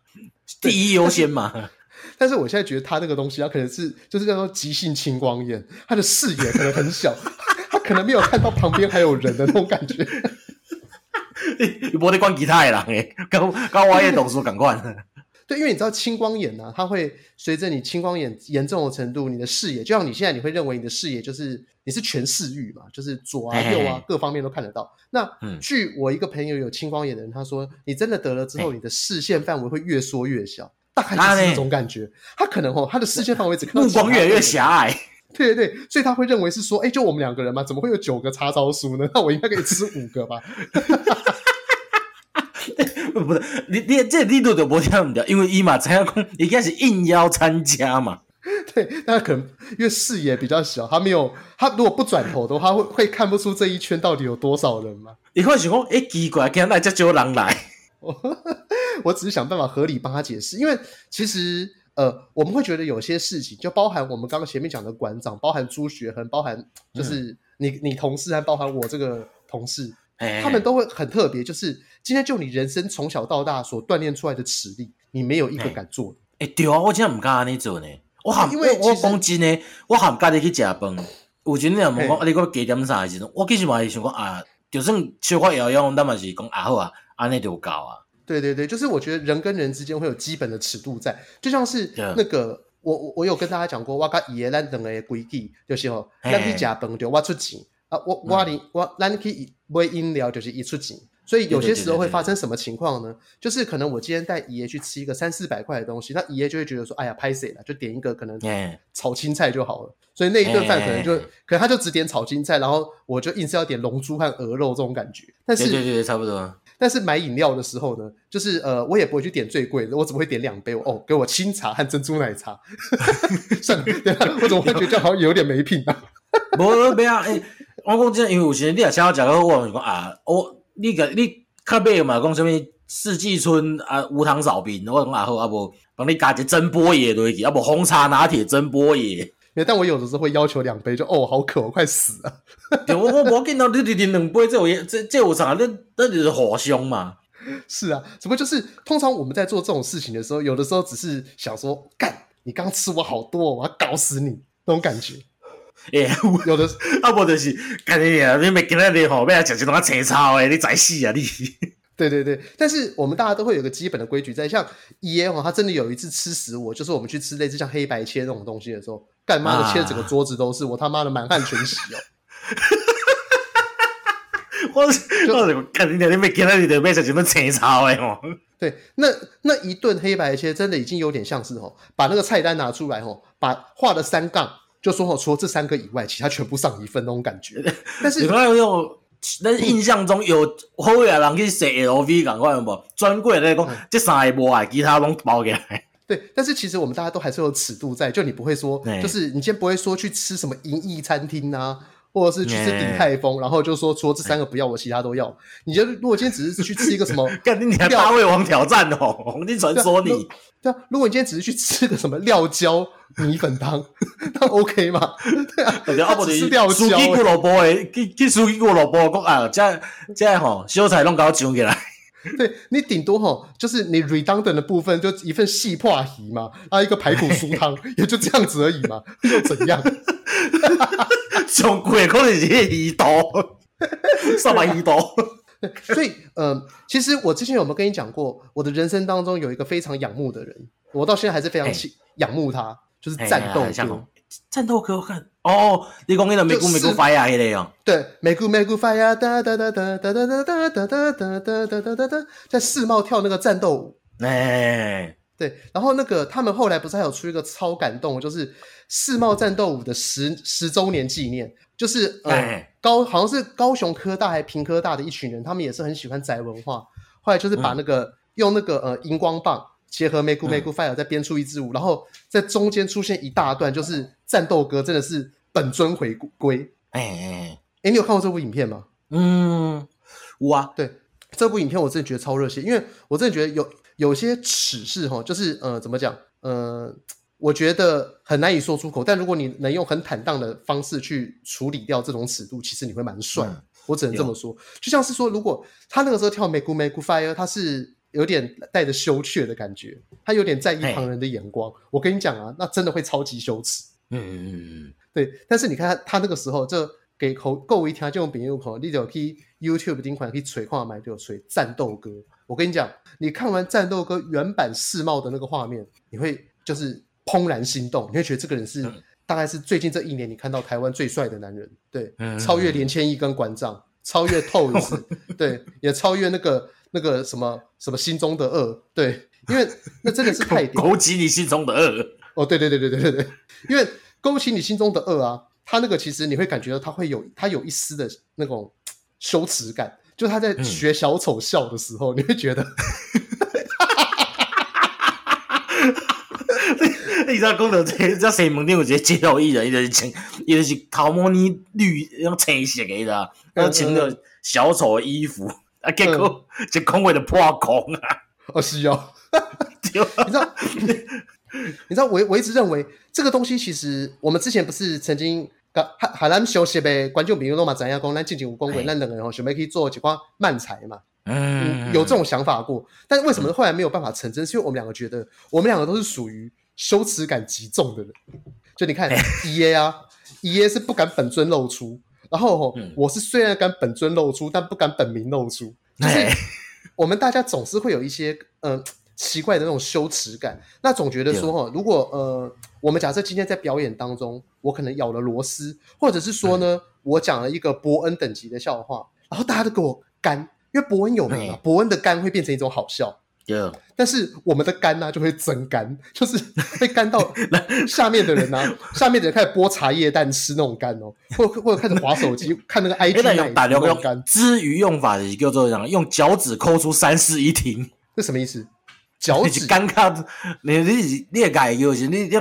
第一优先嘛。但是我现在觉得他那个东西，他可能是就是叫做急性青光眼，他的视野可能很小。可能没有看到旁边还有人的那种感觉。你不得关其他的人诶，刚刚我也懂说赶快。对，因为你知道青光眼呢、啊，它会随着你青光眼严重的程度，你的视野，就像你现在你会认为你的视野就是你是全视域嘛，就是左啊右啊各方面都看得到。那、嗯、据我一个朋友有青光眼的人，他说，你真的得了之后，你的视线范围会越缩越小，大概就是这种感觉。他可能哦，他的视线范围只看到 目光越来越狭隘。对对对，所以他会认为是说，哎，就我们两个人嘛，怎么会有九个叉烧酥呢？那我应该可以吃五个吧？不是，你你这力度就不听唔掉，因为伊嘛知影讲，伊开始应邀参加嘛。对，那可能因为视野比较小，他没有，他如果不转头的话，会会看不出这一圈到底有多少人嘛。你会想讲，哎，奇怪，今天来这么多人来，我只是想办法合理帮他解释，因为其实。呃，我们会觉得有些事情，就包含我们刚刚前面讲的馆长，包含朱学恒，包含就是你、嗯、你同事，还包含我这个同事，欸、他们都会很特别。就是今天就你人生从小到大所锻炼出来的实力，你没有一个敢做的。哎、对啊，我今天唔敢安尼做呢。我喊，因为我讲真呢，我喊家己去食饭。有阵你若问讲，你讲加点啥的时阵，我其实嘛是想讲啊，就算小可摇摇，咱嘛是讲啊好啊，安尼就够啊。对对对，就是我觉得人跟人之间会有基本的尺度在，就像是那个.我我我有跟大家讲过，我跟爷咱两个的规矩就是吼，咱去吃饭就我出钱啊，我我你我咱去买饮料就是一出钱，所以有些时候会发生什么情况呢？就是可能我今天带爷爷去吃一个三四百块的东西，那爷爷就会觉得说，哎呀，拍谁了？就点一个可能炒青菜就好了，所以那一顿饭可能就可能他就只点炒青菜，然后我就硬是要点龙珠和鹅肉这种感觉，但是对对对，差不多。但是买饮料的时候呢，就是呃，我也不会去点最贵的，我怎么会点两杯？哦，给我清茶和珍珠奶茶，算了，我怎么会觉得好像有点没品啊？不，不要，哎，我讲真，因为有时你也想要讲个，我讲啊，我你个你较买嘛，讲什么四季春啊，无糖少冰，我讲啊好，啊不帮你加一珍波椰落去，啊不红茶拿铁珍波椰。但我有的时候会要求两杯，就哦，好渴，我快死了。我我我见到你你你两杯，这我这这我啥？那那就是互相嘛。是啊，只不过就是通常我们在做这种事情的时候，有的时候只是想说，干，你刚吃我好多，我要搞死你那种感觉。哎、欸，有的啊，不就是干你啊，你没跟他你好，不要讲这种青草诶，你再死啊你。对对对，但是我们大家都会有个基本的规矩在，像爷哦，他真的有一次吃死我，就是我们去吃类似像黑白切那种东西的时候，干妈的切的整个桌子都是，啊、我他妈的满汉全席哦。我我看你娘，你没见到你的妹子怎么切炒哎哦？对，那那一顿黑白切真的已经有点像是哦，把那个菜单拿出来哦，把画了三杠，就说哦，除了这三个以外，其他全部上一份那种感觉。但是。咱印象中有好个人去写 LV，赶快有无？专柜来讲，这三个无爱，其他拢包起来。对，但是其实我们大家都还是有尺度在，就你不会说，欸、就是你今天不会说去吃什么银翼餐厅啊，或者是去吃鼎泰丰，欸、然后就说除了这三个不要，我其他都要。你觉得如果今天只是去吃一个什么，干你还大胃王挑战哦，黄金传说你。对啊，如果你今天只是去吃个什么料椒米粉汤，那 OK 吗？对啊，他只是料椒。苏记过萝卜诶，去去苏记过萝卜，讲啊，这这吼，小菜拢搞上起来。对你顶多哈，就是你 redundant 的部分，就一份细破鱼嘛，啊，一个排骨酥汤，也就这样子而已嘛，又怎样？上贵可能是鱼刀，上百鱼刀。所以，嗯、呃，其实我之前有没有跟你讲过，我的人生当中有一个非常仰慕的人，我到现在还是非常仰慕他，欸、就是战斗哥。战斗歌，我看哦，你讲那个美国美国 fire 那个哦，对，美国美国 fire，哒哒哒哒哒哒哒哒哒哒哒哒哒哒哒，在世贸跳那个战斗舞，哎，对，然后那个他们后来不是还有出一个超感动，就是世贸战斗舞的十十周年纪念。就是呃高好像是高雄科大还是屏科大的一群人，他们也是很喜欢宅文化。后来就是把那个、嗯、用那个呃荧光棒结合 Make Make Fire 再编出一支舞，嗯、然后在中间出现一大段，就是战斗哥真的是本尊回归。哎哎哎，你有看过这部影片吗？嗯，哇，对这部影片我真的觉得超热血，因为我真的觉得有有些耻事哈，就是呃怎么讲呃。我觉得很难以说出口，但如果你能用很坦荡的方式去处理掉这种尺度，其实你会蛮帅。嗯、我只能这么说，就像是说，如果他那个时候跳《Make Make Fire》，他是有点带着羞怯的感觉，他有点在意旁人的眼光。我跟你讲啊，那真的会超级羞耻。嗯嗯嗯嗯，对。但是你看他，他那个时候就给口够一条，就用别人口，你就可以 YouTube 顶款可以锤矿买就锤战斗歌，我跟你讲，你看完战斗哥原版世贸的那个画面，你会就是怦然心动，你会觉得这个人是、嗯、大概是最近这一年你看到台湾最帅的男人，对，嗯、超越连千亿跟馆长，超越 Toys，对，也超越那个那个什么什么心中的恶，对，因为那真的是太 勾起你心中的恶。哦，对对对对对对对，因为勾起你心中的恶啊，他那个其实你会感觉到他会有他有一丝的那种羞耻感。就他在学小丑笑的时候，嗯、你会觉得，你知道讲到这，这西门町有一个街头艺人，伊就是穿，伊就是头毛呢绿，那种青色的，你知道，然后穿着小丑的衣服，啊，结果就空位的破空啊，哦，是哦，你知道，你知道，我我一直认为这个东西，其实我们之前不是曾经。海海南休息呗，观众朋友都嘛知影讲，咱进前有讲过，咱两个人吼想要去做一寡漫才嘛，嗯，有这种想法过，但是为什么后来没有办法成真？嗯、是因为我们两个觉得，我们两个都是属于羞耻感极重的人。就你看，E A 啊，E A 是不敢本尊露出，然后我是虽然敢本尊露出，但不敢本名露出，就是我们大家总是会有一些嗯。呃奇怪的那种羞耻感，那总觉得说哈，如果呃，我们假设今天在表演当中，我可能咬了螺丝，或者是说呢，我讲了一个伯恩等级的笑话，然后大家都给我干，因为伯恩有名嘛，伯恩的干会变成一种好笑，对。但是我们的干呢，就会增干，就是被干到 下面的人呢，下面的人开始剥茶叶蛋吃那种干哦，或或者开始划手机看那个 IG 那种干。之于用法的叫做这样，用脚趾抠出三室一厅，这什么意思？脚趾尴尬，你你是你也改就是你你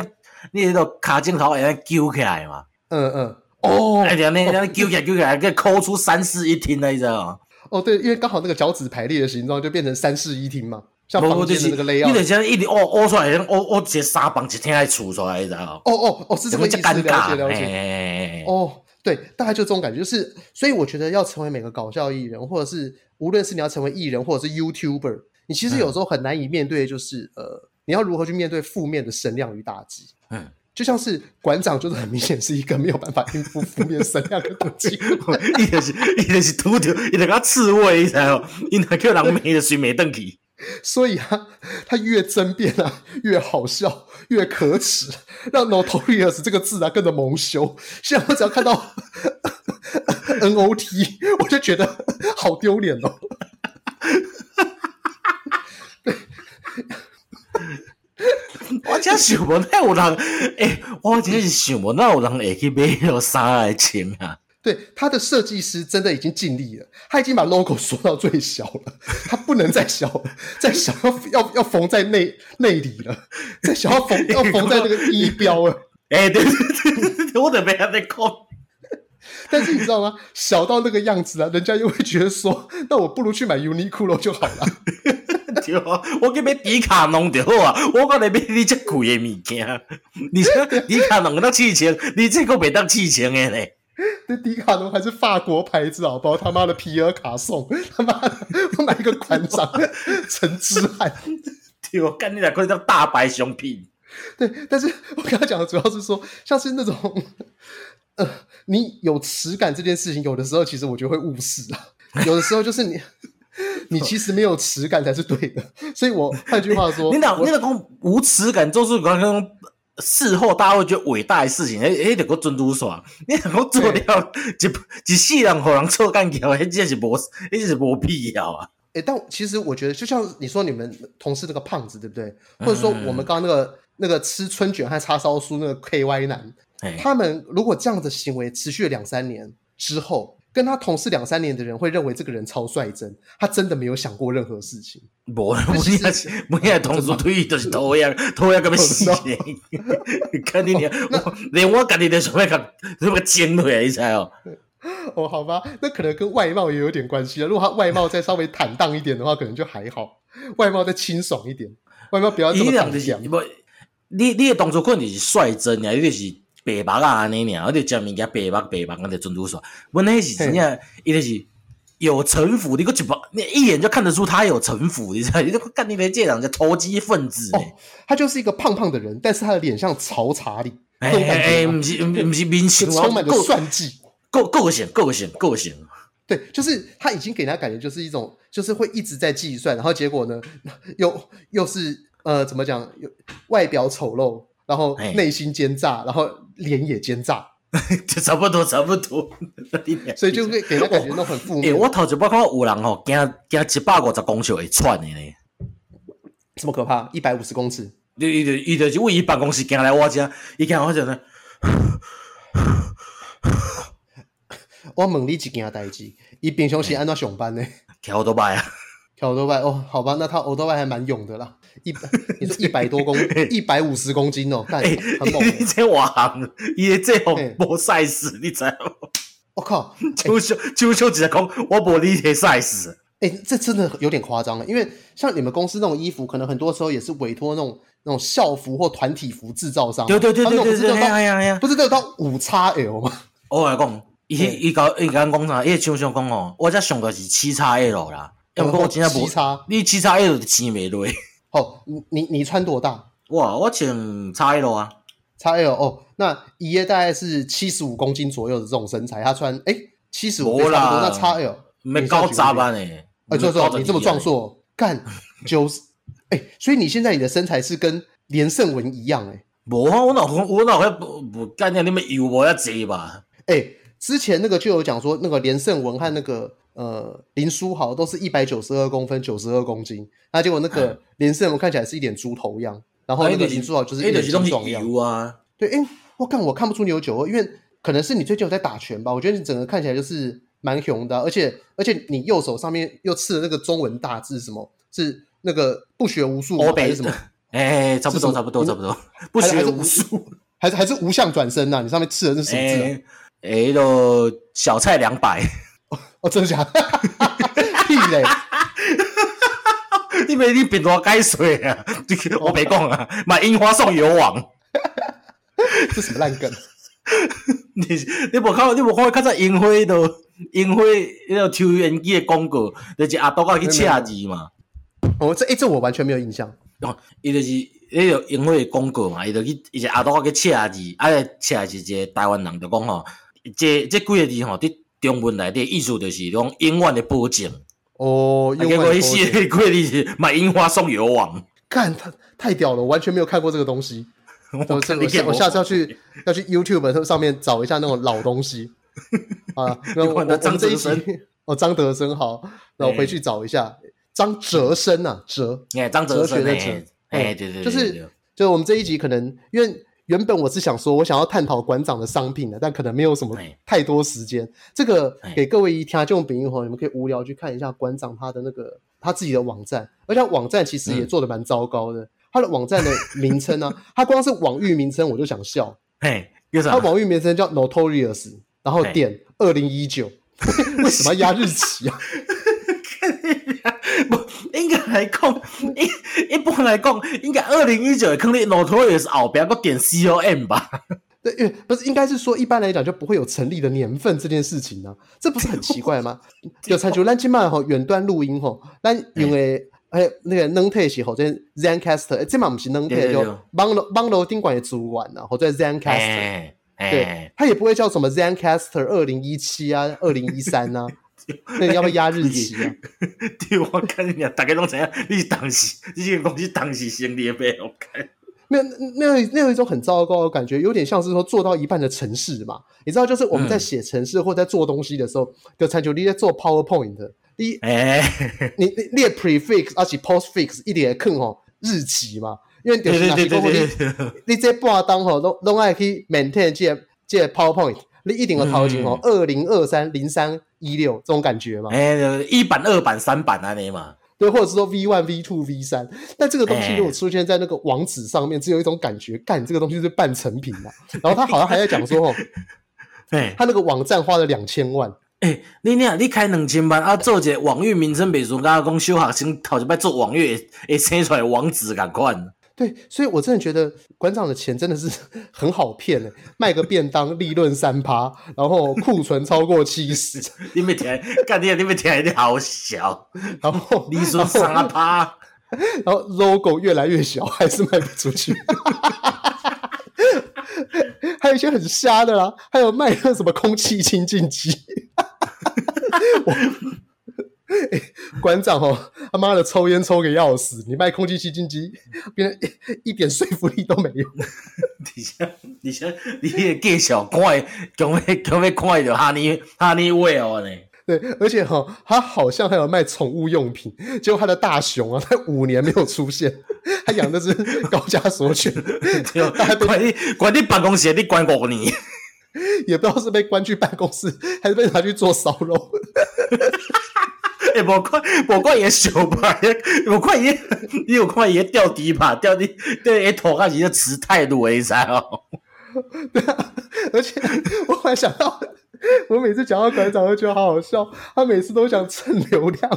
你那个卡镜头会安揪起来嘛？嗯嗯，哦，哎呀，你你揪起来揪起来，可以抠出三室一厅那一种。哦，对，因为刚好那个脚趾排列的形状就变成三室一厅嘛，像房间的那个 layout。你得先一直哦哦出来，像哦哦直接沙房一厅来出出来，你知道哦哦哦，是这么尴尬，了解哦，对，大概就这种感觉，就是所以我觉得要成为每个搞笑艺人，或者是无论是你要成为艺人，或者是 YouTuber。你其实有时候很难以面对，就是、嗯、呃，你要如何去面对负面的声量与打击？嗯，就像是馆长，就是很明显是一个没有办法应付负面声量的打击，一点是，一点是秃头，一点他刺猬，然后一点叫人没的水没瞪起。所以啊，他越争辩啊，越好笑，越可耻，让 notorious 这个字啊更的蒙羞。现在我只要看到 N O T，我就觉得好丢脸哦。我真想不到有人，诶、欸，我真是想不到有人会去买迄个衫来穿啊！对，他的设计师真的已经尽力了，他已经把 logo 缩到最小了，他不能再小了，再小要要要缝在内内里了，再小要缝要缝在那个衣标了。诶、欸，对对对对，我得被他在控。但是你知道吗？小到那个样子啊，人家又会觉得说，那我不如去买 Uniqlo 就好了。对啊，我给买迪卡侬就好啊，我讲来买你这贵的物件。你说迪卡侬当七千，你这个没当七千的嘞？这迪卡侬还是法国牌子好不好他妈的皮尔卡送，他妈的我买一个馆长 陈之汉。对，我干你俩可以叫大白熊品。对，但是我刚才讲的主要是说，像是那种。呃，你有耻感这件事情，有的时候其实我觉得会误事啊。有的时候就是你，你其实没有耻感才是对的。所以我换句话说，你老你老公无耻感，就是刚刚事后大家会觉得伟大的事情，哎哎，得个尊嘟爽，你老公做掉一 一世人和人臭干掉，哎，这是无，这是无必要啊。哎，但其实我觉得，就像你说，你们同事那个胖子，对不对？或者说我们刚刚那个那个吃春卷和叉烧酥那个 KY 男。他们如果这样的行为持续了两三年之后，跟他同事两三年的人会认为这个人超率真，他真的没有想过任何事情。不，不是，不是同事推都是同样，同样干嘛事情？看你脸，连我感觉都想要看这么尖锐，你猜哦？哦，好吧，那可能跟外貌也有点关系啊。如果他外貌再稍微坦荡一点的话，可能就还好。外貌再清爽一点，外貌不要这么讲。你你的动作可能是率真呀，你就是。白目啊，安尼尔，我就讲物件白目白目，我就准拄煞。问题是真正，伊就是有城府，你个一把，你一眼就看得出他有城府，你知道？你就干你的这两个投机分子。哦，他就是一个胖胖的人，但是他的脸像曹查理。哎哎，不是不是明星，充满了算计，个个性个性个性。对，就是他已经给人家感觉就是一种，就是会一直在计算，然后结果呢，又又是呃，怎么讲？又外表丑陋，然后内心奸诈，然后脸也奸诈，就差不多，差不多。所以就会给人感觉都很负面。欸、我头一摆看到有人吼，惊惊一百五十公尺会喘的呢，这么可怕？一百五十公尺，伊伊就伊就是为伊办公室惊来我家，伊惊我讲呢。我问你一件代志，伊平常时安怎上班呢？跳多摆啊，跳多摆哦，好吧，那他欧多摆还蛮勇的啦。一百，你说一百多公，一百五十公斤哦，干、欸、很猛。你这话，伊这种无 size，你知道吗？我靠，秋秋秋秋只讲我无你这 size。哎，这真的有点夸张了，因为像你们公司那种衣服，可能很多时候也是委托那种那种校服或团体服制造商。对对对对对对，哎呀哎呀，不是都有到五叉 L 吗？我来讲。伊伊搞伊讲讲啥？伊像像讲哦，我才上的是七叉 L 啦。要不我真正无七叉，你七叉 L 就穿袂落。哦，你你你穿多大？哇，我穿叉 L 啊，叉 L 哦。那伊大概是七十五公斤左右的这种身材，他穿哎七十五，啦那叉 L 没高扎班诶。哎，错错，你这么壮硕，干九十。哎，所以你现在你的身材是跟连胜文一样诶？无啊，我脑我脑还不不干你们油我要济吧？哎。之前那个就有讲说，那个连胜文和那个呃林书豪都是一百九十二公分，九十二公斤。那结果那个连胜文看起来是一点猪头一样，然后那个林书豪就是一点精壮一样。啊，对，哎，我看我看不出你有酒窝，因为可能是你最近有在打拳吧？我觉得你整个看起来就是蛮雄的，而且而且你右手上面又刺了那个中文大字，什么是那个不学无术还是什么？哎，差不多差不多差不多，不学无术还是还是无相转身呐？你上面刺的是什么字？哎，都小菜两百哦，真的假的？屁嘞！你没你变多改水啊？我没讲啊，买樱花送油王，这什么烂梗？你你无看，你无看，看在樱花都樱花那个抽烟机的广告，就是阿多个去掐字嘛。哦，这哎，这我完全没有印象。哦，伊就是迄个樱花的广告嘛，伊就去，伊是阿多个去掐字，啊，掐是一个台湾人就讲吼。这这几个字吼，伫中文内底意思就是种永远的保证。哦。结果伊写的几个字是买樱花送油王，看他太屌了，我完全没有看过这个东西。我我我下次要去要去 YouTube 上面找一下那种老东西。啊。那我们这一期哦，张德生好，那我回去找一下。张哲生啊，哲。哎，张哲生的哲，哎，对对，就是就是我们这一集可能因为。原本我是想说，我想要探讨馆长的商品的，但可能没有什么太多时间。这个给各位一听众朋友吼，你们可以无聊去看一下馆长他的那个他自己的网站，而且网站其实也做的蛮糟糕的。他的网站的名称呢，他光是网域名称我就想笑。嘿，他网域名称叫 Notorious，然后点二零一九，为什么要压日期啊？不应该来讲，一一般来讲，应该二零一九可能 Notorious 后边个点 com 吧？对，因为不是应该是说，一般来讲就不会有成立的年份这件事情呢、啊，这不是很奇怪吗？就参照咱今嘛吼远端录音吼，咱因为哎那个软体是吼在 Zencastr，这嘛不是软体就网络网络顶管的主管呐，或者 Zencastr，对，它也不会叫什么 Zencastr 二零一七啊，二零一三呐。那你要不要压日期啊？对，我看你大概拢知影，你是当时，你这个公司当时成立的呗？我看，没有，那那有一种很糟糕的感觉，有点像是说做到一半的城市嘛。你知道，就是我们在写城市或在做东西的时候，嗯、就参照你在做 PowerPoint，你哎，你你列 prefix 而且 postfix 一点坑吼日期嘛，因为就是那时候你你这半当吼拢拢爱去 maintain 这这 PowerPoint。你一定要掏钱哦，二零二三零三一六这种感觉嘛？哎、欸，一版、二版、三版啊，你嘛？对，或者是说 V one、V two、V 三。但这个东西如果出现在那个网址上面，只有一种感觉，干这个东西是半成品嘛？然后他好像还在讲说，哦，哎，他那个网站花了两千万。哎、欸，你你你开两千万啊，做一个网域名称，比如说刚刚讲小学生头一摆做网域，会生出来网址咁款。对，所以我真的觉得馆长的钱真的是 很好骗诶，卖个便当利润三趴，然后库存超过七十，你没听？干你你没听？你好小，然后利润三趴，然后 logo 越来越小，还是卖不出去。还有一些很瞎的啦，还有卖那什么空气清净机。我、欸、馆长哦，他妈的抽烟抽个要死，你卖空气吸净机，变成一,一点说服力都没有。你像你像你也介绍快，讲咩讲咩快的哈尼哈尼威哦呢？对，而且哈、哦，他好像还有卖宠物用品，结果他的大熊啊，他五年没有出现，他养的是 高加索犬，管你管你办公室，你关五年，也不知道是被关去办公室，还是被拿去做烧肉。哎、欸，无怪无怪也小吧，无怪也 你有看也掉低吧，掉低对，诶头开始就持态度诶噻哦。对啊，而且我还想到。我每次讲到馆长，都觉得好好笑。他每次都想蹭流量，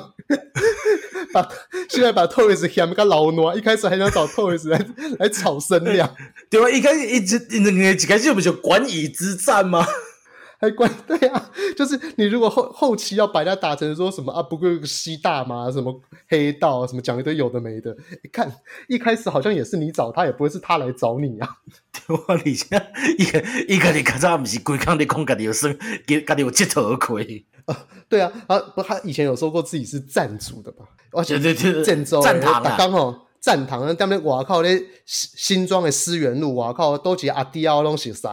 把现在把 Toys 喊个老挪，一开始还想找 Toys 来来炒声量，对吧？一开始一直那个一开始不就馆乙之战吗？还关对啊，就是你如果后后期要把人家打成说什么啊，不过吸大麻什么黑道什么讲一堆有的没的，一看一开始好像也是你找他，也不会是他来找你啊。对啊，你现在一个一个你看这不是规康的空格的有生给家里有铁头盔啊？对啊，啊不，他以前有说过自己是赞助的吧？而且对对对，赞助赞堂啊，刚好赞堂，那边我靠，那新庄的思源路，我靠，都是阿弟啊拢熟悉。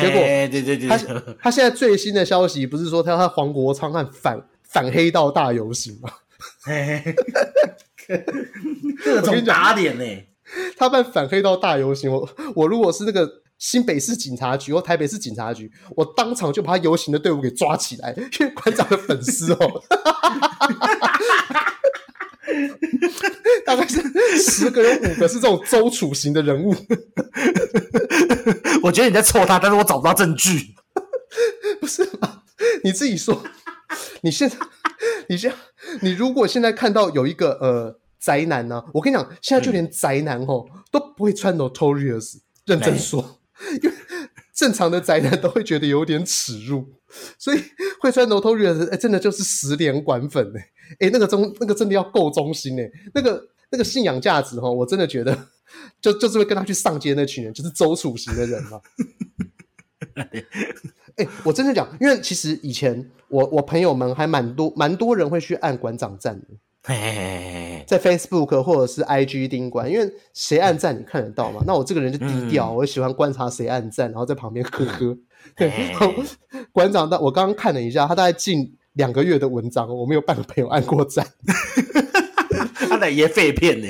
结果，对对对，他他现在最新的消息不是说他要他黄国昌和反反黑道大游行吗？各种打脸呢！他办反黑道大游行，我我如果是那个新北市警察局或台北市警察局，我当场就把他游行的队伍给抓起来，因为馆长的粉丝哦。大概是十个有五个是这种周楚型的人物，我觉得你在臭他，但是我找不到证据，不是吗？你自己说，你现在，你现在，你如果现在看到有一个呃宅男呢、啊，我跟你讲，现在就连宅男哦、嗯、都不会穿 Notorious，认真说，因为正常的宅男都会觉得有点耻辱，所以会穿 Notorious，哎、欸，真的就是十连管粉哎。哎、欸，那个中，那个真的要够忠心哎，那个那个信仰价值哈，我真的觉得，就就是会跟他去上街那群人，就是周楚型的人嘛。哎、欸，我真的讲，因为其实以前我我朋友们还蛮多蛮多人会去按馆长赞的，在 Facebook 或者是 IG 盯馆，因为谁按赞你看得到嘛。那我这个人就低调，我喜欢观察谁按赞，然后在旁边呵呵。对，馆长，但我刚刚看了一下，他大概进。两个月的文章，我没有半个朋友按过赞。他那也废片呢，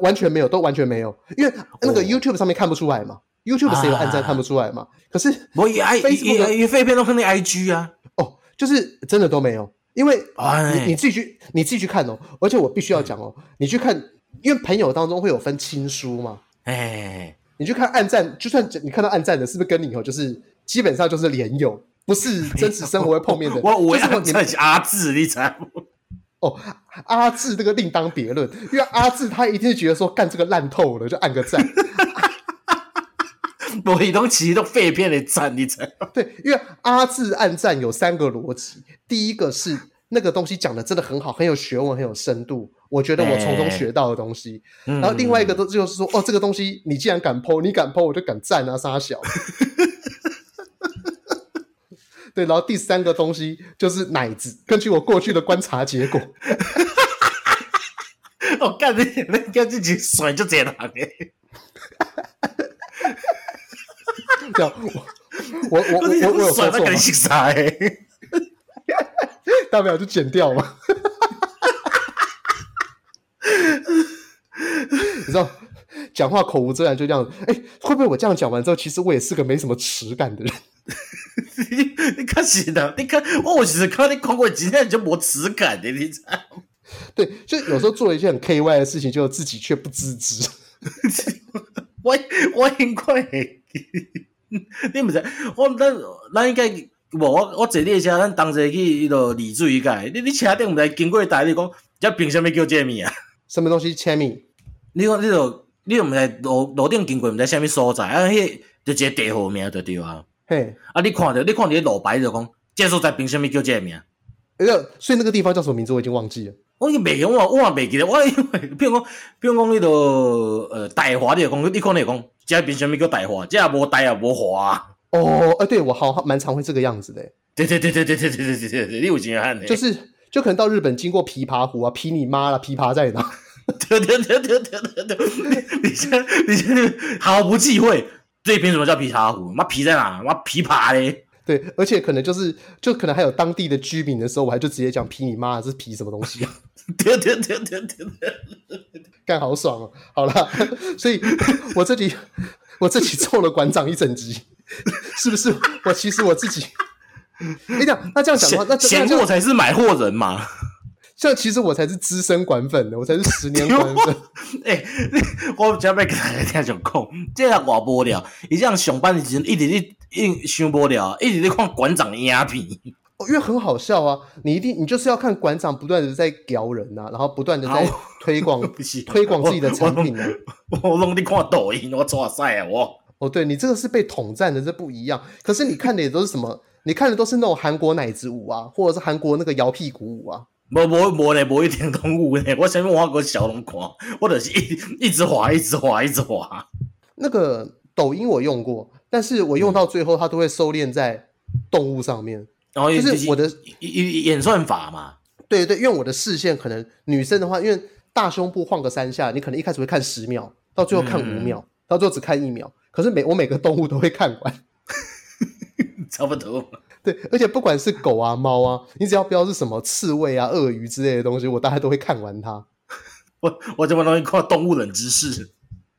完全没有，都完全没有，因为那个 YouTube 上面看不出来嘛。哦、YouTube 谁有按赞看不出来嘛？啊、可是我也爱也也废片都看那 IG 啊。哦，就是真的都没有，因为你哎你自己去你自己去看哦。而且我必须要讲哦，你去看，因为朋友当中会有分亲疏嘛。哎，你去看按赞，就算你看到按赞的，是不是跟你以后就是基本上就是连友？不是真实生活会碰面的，我我要你阿志，你猜哦，阿志这个另当别论，因为阿志他一定是觉得说干这个烂透了，就按个赞。我一东其实都废片的赞，你猜？对，因为阿志按赞有三个逻辑，第一个是那个东西讲的真的很好，很有学问，很有深度，我觉得我从中学到的东西。然后另外一个都就是说，哦，这个东西你既然敢 po，你敢 po，我就敢赞啊，杀小。对，然后第三个东西就是奶子。根据我过去的观察结果，我干你，你干自己甩就这样的。对，我我我我我有说错吗？大不了就剪掉嘛。你知道，讲话口无遮拦就这样。哎，会不会我这样讲完之后，其实我也是个没什么耻感的人？你 你看是的，你看我其实看你讲过几天就没质感的，你知道？对，就有时候做了一些很 K Y 的事情，就自己却不自知。我我应该，你不知道？我咱咱应该无我我坐列车，咱同齐去迄个丽水街。你你车顶不知经过台，你讲这凭什么叫这名啊？什么东西签名？你讲你都你都不知路路顶经过，不知什么所在啊？迄就一个地号名就对啊。嘿，啊！你看着，你看着路牌就讲，这所在凭什么叫这个名？哎呀，所以那个地方叫什么名字？我已经忘记了。我已经袂用我，我也袂记得。我因为，比如讲，比如讲，那个呃，大华，你就讲，你可能讲，这凭什么叫台华？这也无台也无华。哦，哎，对，我好蛮常会这个样子的。对对对对对对对对对对，你有经验就是就可能到日本经过琵琶湖啊，琵你妈了，琵琶在哪？对对对对对对对，你先你先毫不忌讳，这边什么叫琵琶湖？妈皮在哪？妈琵琶嘞？对，而且可能就是就可能还有当地的居民的时候，我还就直接讲皮你妈，这是皮什么东西啊？对对对对对对，干好爽哦！好了，所以我这里我这里凑了馆长一整集，是不是？我其实我自己。哎，这样那这样讲的话，那闲货才是买货人嘛？这其实我才是资深管粉的，我才是十年管粉。哎、欸，我准备跟大家听上讲，这样我无聊。你这样上班的时候一直一一想无聊，一直在看馆长影片，因为很好笑啊！你一定你就是要看馆长不断的在屌人呐、啊，然后不断的在推广 推广自己的产品呢、啊。我拢在看抖音，我抓晒啊我。哦，对你这个是被统战的，这不一样。可是你看的也都是什么？你看的都是那种韩国奶子舞啊，或者是韩国那个摇屁股舞啊。无无无咧，无一点动物咧。我前面我个小龙看，我就是一一直滑，一直滑，一直滑。那个抖音我用过，但是我用到最后，它都会收敛在动物上面。然后就是我的演演算法嘛。对对，因为我的视线可能女生的话，因为大胸部晃个三下，你可能一开始会看十秒，到最后看五秒，嗯、到最后只看一秒。可是每我每个动物都会看完。差不多，对，而且不管是狗啊、猫啊，你只要不要是什么刺猬啊、鳄鱼之类的东西，我大概都会看完它。我我这么容易看动物冷知识，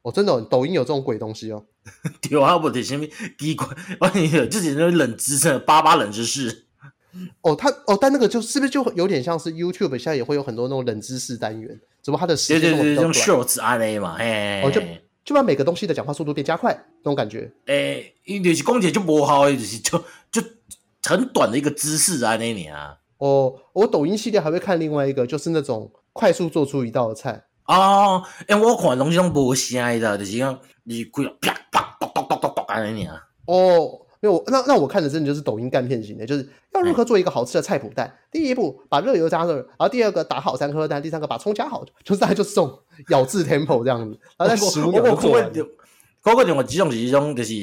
我、哦、真的、哦，抖音有这种鬼东西哦。对啊，不得什么奇怪，我你自己那冷知识，八八冷知识。哦，它哦，但那个就是不是就有点像是 YouTube，现在也会有很多那种冷知识单元，只不过它的时间比较短。Shorts 啊那嘛，嘿，哦就。就把每个东西的讲话速度变加快，那种感觉。诶、欸，因为是讲起就不好，就是就就很短的一个姿势啊，那年啊。哦，我抖音系列还会看另外一个，就是那种快速做出一道菜。哦，诶、欸，我看东西都无声的，就是讲你规啪啪咚咚咚咚咚啊，那年啊。哦。因为我那那我看的真的就是抖音干片型的，就是要如何做一个好吃的菜脯蛋。第一步，把热油加热，然后第二个打好三颗蛋，第三个把葱加好，就是大概就是这种咬字 tempo 这样子。然后在十五秒就做完。嗰个种我几种是一种就是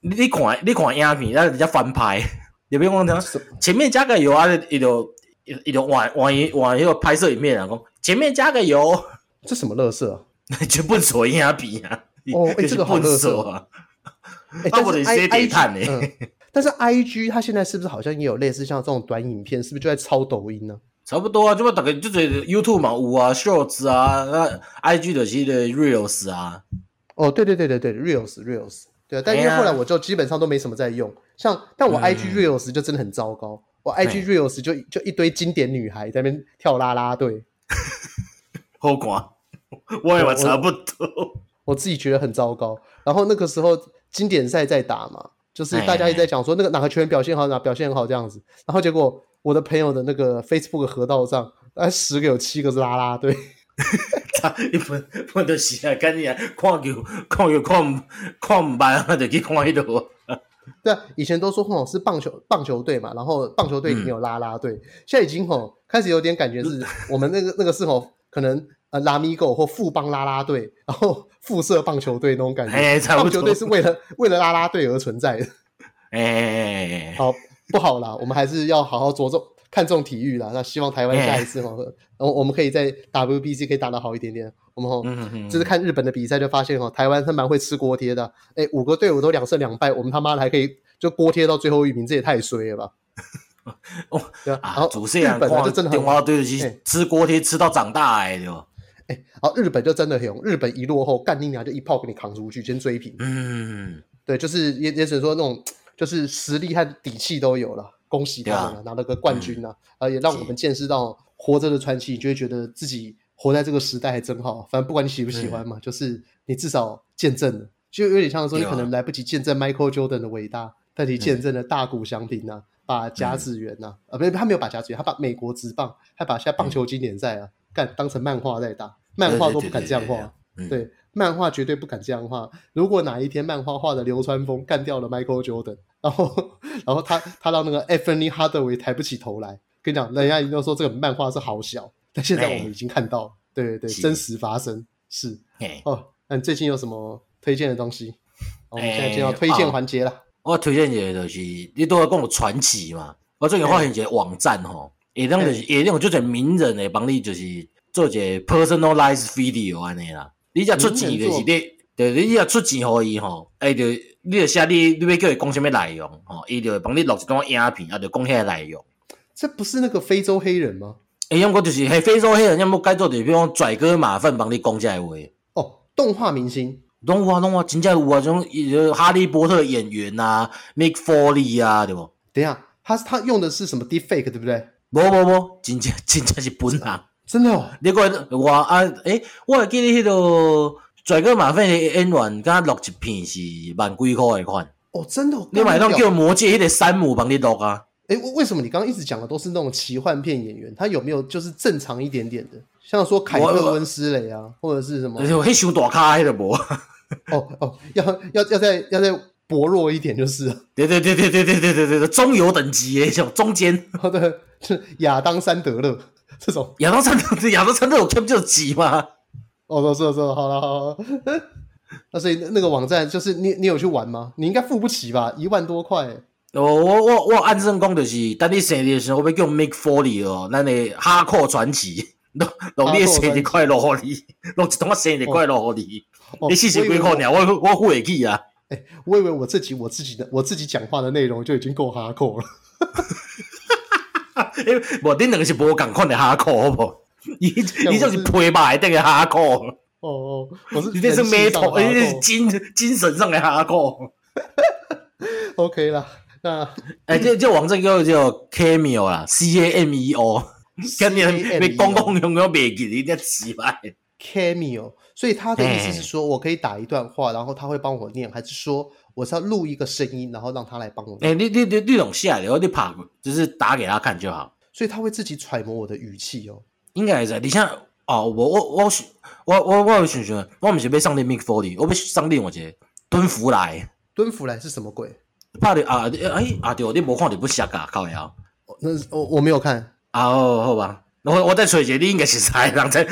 你看你看影片，然后人家翻拍，有没有讲讲前面加个油啊？一种一种往往一往一个拍摄影片啊，讲前面加个油，这什么乐色啊？全部做影片啊！哦，哎、欸，这个好乐色啊！但是 I I G，、嗯、但是 I G 它现在是不是好像也有类似像这种短影片，是不是就在抄抖音呢？差不多啊，就大概就是 YouTube 嘛，有啊，Shorts 啊，那 I G 的是的 Reels 啊。哦，对对对对对，Reels Reels，对，但因为后来我就基本上都没什么在用，像但我 I G Reels 就真的很糟糕，嗯、我 I G Reels 就就一堆经典女孩在那边跳啦啦队，好寡，我也差不多。我，我自己觉得很糟糕，然后那个时候。经典赛在打嘛，就是大家一直在讲说那个哪个球员表现好，哪个表现很好这样子。然后结果我的朋友的那个 Facebook 河道上，大概十个有七个是拉拉队。差一分分都是啊，赶紧啊，看球看球看看唔完，就去看迄度。对啊，以前都说吼是棒球棒球队嘛，然后棒球队里面有拉拉队，嗯、现在已经吼开始有点感觉是 我们那个那个是吼可能。呃，拉米狗或富邦拉拉队，然后附设棒球队那种感觉。欸、棒球队是为了为了拉拉队而存在的。哎、欸，好不好啦？我们还是要好好着重看重体育啦。那希望台湾下一次哈，然后、欸、我们可以在 WBC 可以打得好一点点。我们哈，嗯哼哼就是看日本的比赛就发现哈，台湾是蛮会吃锅贴的。哎、欸，五个队伍都两胜两败，我们他妈的还可以就锅贴到最后一名，这也太衰了吧？哦，对啊，然后主持人本来就真的电话对得起，吃锅贴吃到长大哎，对吧？哎，好，日本就真的很勇。日本一落后，干你娘就一炮给你扛出去，先追平。嗯，对，就是也也只能说那种，就是实力和底气都有了。恭喜他们、啊、拿了个冠军啊、啊，嗯、也让我们见识到活着的传奇，就会觉得自己活在这个时代还真好。反正不管你喜不喜欢嘛，嗯、就是你至少见证了，就有点像说你可能来不及见证 Michael Jordan 的伟大，但你见证了大谷翔平呐、啊，把甲子园呐，啊，不是他没有把甲子园，他把美国职棒，他把现在棒球经典赛啊，干当成漫画在打。漫画都不敢这样画，对，漫画绝对不敢这样画。如果哪一天漫画画的流川枫干掉了 Michael Jordan，然后，然后他他让那个 Anthony Hardaway 抬不起头来，跟你讲，人家一定都说这个漫画是好小，但现在我们已经看到，对对对，真实发生是。哦，那你最近有什么推荐的东西？我们现在进入推荐环节了。我推荐一个就是，你都要跟我传奇嘛。我最近发现一个网站吼，也当就是也那种就是名人诶，帮你就是做一个 personalized video 安尼啦。你只出钱就是你，对，你只出钱互伊吼，哎，就你就写你你要叫伊讲什么内容吼，伊就会帮你录一段影片，啊，就讲遐个内容。这不是那个非洲黑人吗？哎，用过就是嘿，非洲黑人要么该做的，比如讲拽哥马粪帮你讲这话。哦，动画明星。动画动画真正有啊，种哈利波特演员呐、啊，Make Foley 啊，对不？等一下，他他用的是什么 Deepfake，对不对？不不不，真正真正是本人，真的哦。你讲我啊，诶、欸，我还记得迄个跩个马粪的演员，刚录一片是万几块的款。哦，真的、哦？你买到叫魔戒迄个山姆帮你录啊？诶、欸，为什么你刚刚一直讲的都是那种奇幻片演员？他有没有就是正常一点点的？像说凯特温斯雷啊，或者是什么？黑熊大咖的不？哦哦，要要要再要再薄弱一点就是了。对对对对对对对对对，中游等级诶，这种中间。哦对，是亚当山德勒这种。亚当山德勒，亚当山德勒，我看不就急吗？哦，是是是，好了好了。那所以那个网站就是你你有去玩吗？你应该付不起吧？一万多块。哦，我我我按正讲就是，等你生日的时候，我要叫 Make Forty 哦，那你哈扣传奇，弄弄你生日快乐给你，弄一段生日快乐给你。你四十几块鸟，我我付得起啊！哎、欸，我以为我自己我自己的我自己讲话的内容就已经够哈扣了。因为我恁两个是无共款的哈扣，好不好？你你就是配白等个哈扣。哦哦，我是你这是美头，你这是精精神上的哈扣。OK 啦，那哎、欸，这这网站叫叫 Cameo 啦，C A M E O。今年你公公用用别记，你点奇怪？Cameo。所以他的意思是说，我可以打一段话，然后他会帮我念，还是说我是要录一个声音，然后让他来帮我念？哎、欸，你你你你懂下来，然后你怕，就是打给他看就好。所以他会自己揣摩我的语气哦。应该是，你像哦，我我我我我我有想想，我不是要上帝 Make Forty，我要上帝我接蹲福来。蹲福来是什么鬼？怕你啊！哎啊对，你没看你不瞎搞靠呀？那我我没有看啊，哦，好吧。我我再揣一下，你应该是才人在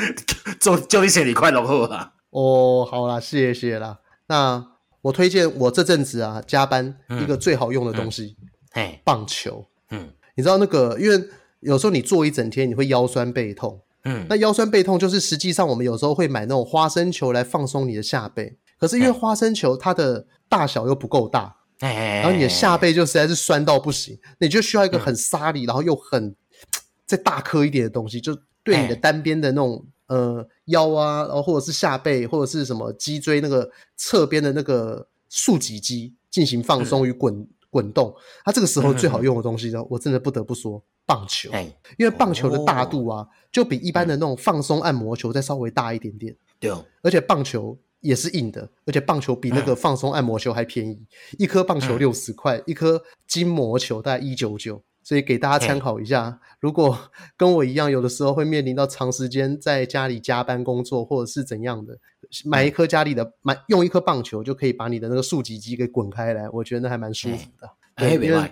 做，祝你生日快乐好啊！哦，好啦，谢谢啦。那我推荐我这阵子啊加班一个最好用的东西，棒球。嗯，你知道那个，因为有时候你坐一整天，你会腰酸背痛。嗯，那腰酸背痛就是实际上我们有时候会买那种花生球来放松你的下背，可是因为花生球它的大小又不够大，然后你的下背就实在是酸到不行，你就需要一个很沙粒，然后又很。再大颗一点的东西，就对你的单边的那种呃腰啊，然后或者是下背，或者是什么脊椎那个侧边的那个竖脊肌进行放松与滚滚动。它这个时候最好用的东西呢，我真的不得不说棒球，因为棒球的大度啊，就比一般的那种放松按摩球再稍微大一点点。对，而且棒球也是硬的，而且棒球比那个放松按摩球还便宜，一颗棒球六十块，一颗筋膜球大概一九九。所以给大家参考一下，如果 跟我一样，有的时候会面临到长时间在家里加班工作，或者是怎样的，买一颗家里的买用一颗棒球就可以把你的那个竖脊肌给滚开来，我觉得那还蛮舒服的。对，因为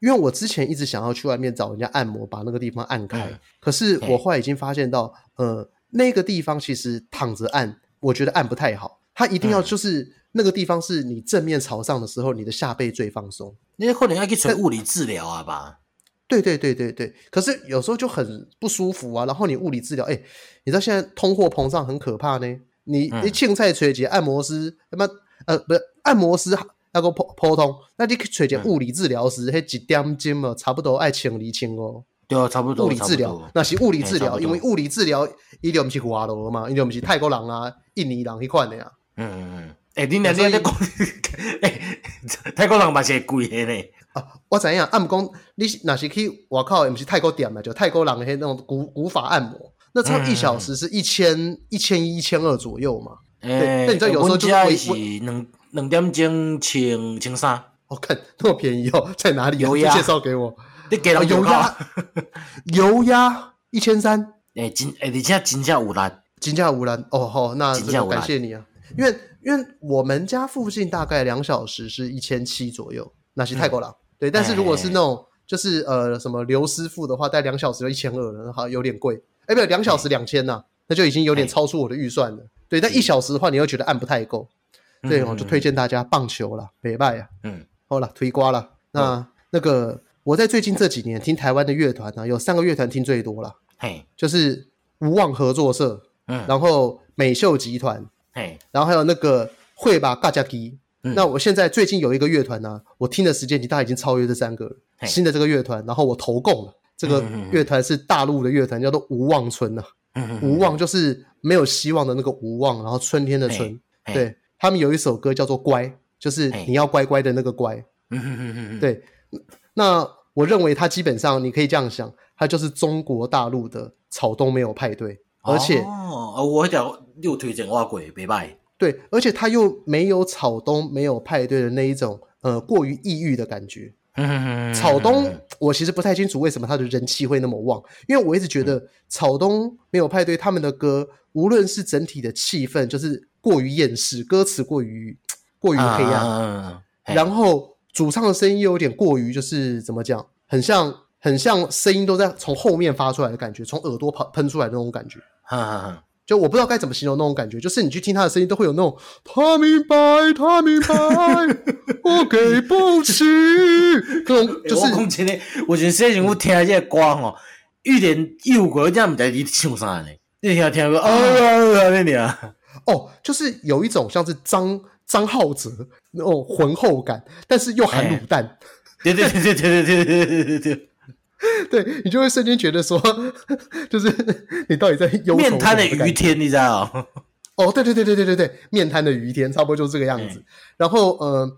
因为我之前一直想要去外面找人家按摩，把那个地方按开，可是我后来已经发现到，呃，那个地方其实躺着按，我觉得按不太好，它一定要就是那个地方是你正面朝上的时候，你的下背最放松。你可能要去做物理治疗啊吧？对对对对对，可是有时候就很不舒服啊。然后你物理治疗，哎，你知道现在通货膨胀很可怕呢。你你凊彩找一个按摩师，他妈呃不是按摩师那个普普通，那你找一个物理治疗师，那一点钟嘛，差不多爱千二千哦。对啊，差不多。物理治疗那是物理治疗，因为物理治疗伊就不是华罗嘛，伊就不是泰国人啊、印尼人那款的呀。嗯嗯嗯。哎，你那你在讲，哎，泰国人嘛是贵的呢。啊，我知影，按摩讲你若是去外口，也不是泰国店嘛，就泰国人的那种古古法按摩，那差一小时是一千一千一千二左右嘛。哎，那你知道有时候就是两两点钟千千三，我看那么便宜哦，在哪里？有介绍给我，你给了油压，油压一千三，哎，真哎，你现在金价五兰，金价五兰哦，好，那这个感谢你啊，因为因为我们家附近大概两小时是一千七左右，那是泰国人。对，但是如果是那种就是呃什么刘师傅的话，带两小时就一千二了，好有点贵。哎，不对，两小时两千呐，那就已经有点超出我的预算了。对，但一小时的话，你又觉得按不太够。对，我就推荐大家棒球了，北拜啊。嗯，好了，推瓜了。那、嗯、那个我在最近这几年听台湾的乐团呢，有三个乐团听最多了，嘿，就是无望合作社，嗯，然后美秀集团，嘿，然后还有那个会吧嘎加基。嗯、那我现在最近有一个乐团呢，我听的时间已经大概已经超越这三个了。新的这个乐团，然后我投共了。这个乐团是大陆的乐团，叫做无望村呐。无望就是没有希望的那个无望，然后春天的春。对，他们有一首歌叫做《乖》，就是你要乖乖的那个乖。对，那我认为他基本上你可以这样想，他就是中国大陆的草东没有派对，而且哦，我讲又推荐挖鬼别拜。对，而且他又没有草东没有派对的那一种呃过于抑郁的感觉。草东，我其实不太清楚为什么他的人气会那么旺，因为我一直觉得草东没有派对他们的歌，无论是整体的气氛，就是过于厌世，歌词过于过于黑暗，然后主唱的声音又有点过于就是怎么讲，很像很像声音都在从后面发出来的感觉，从耳朵喷喷出来的那种感觉。就我不知道该怎么形容那种感觉，就是你去听他的声音，都会有那种他明白，他明白，我给不起。这种就是我讲真的，我觉得最近我听这个歌吼，一点异国，这样不知道你唱啥呢？你听听过啊？那里啊？哦，就是有一种像是张张浩哲那种浑厚感，但是又含卤蛋。对对对对对对对对对对。对，你就会瞬间觉得说，就是 你到底在忧愁面瘫的于天，你知道？哦，对对对对对对对，面瘫的于天，差不多就是这个样子。然后呃，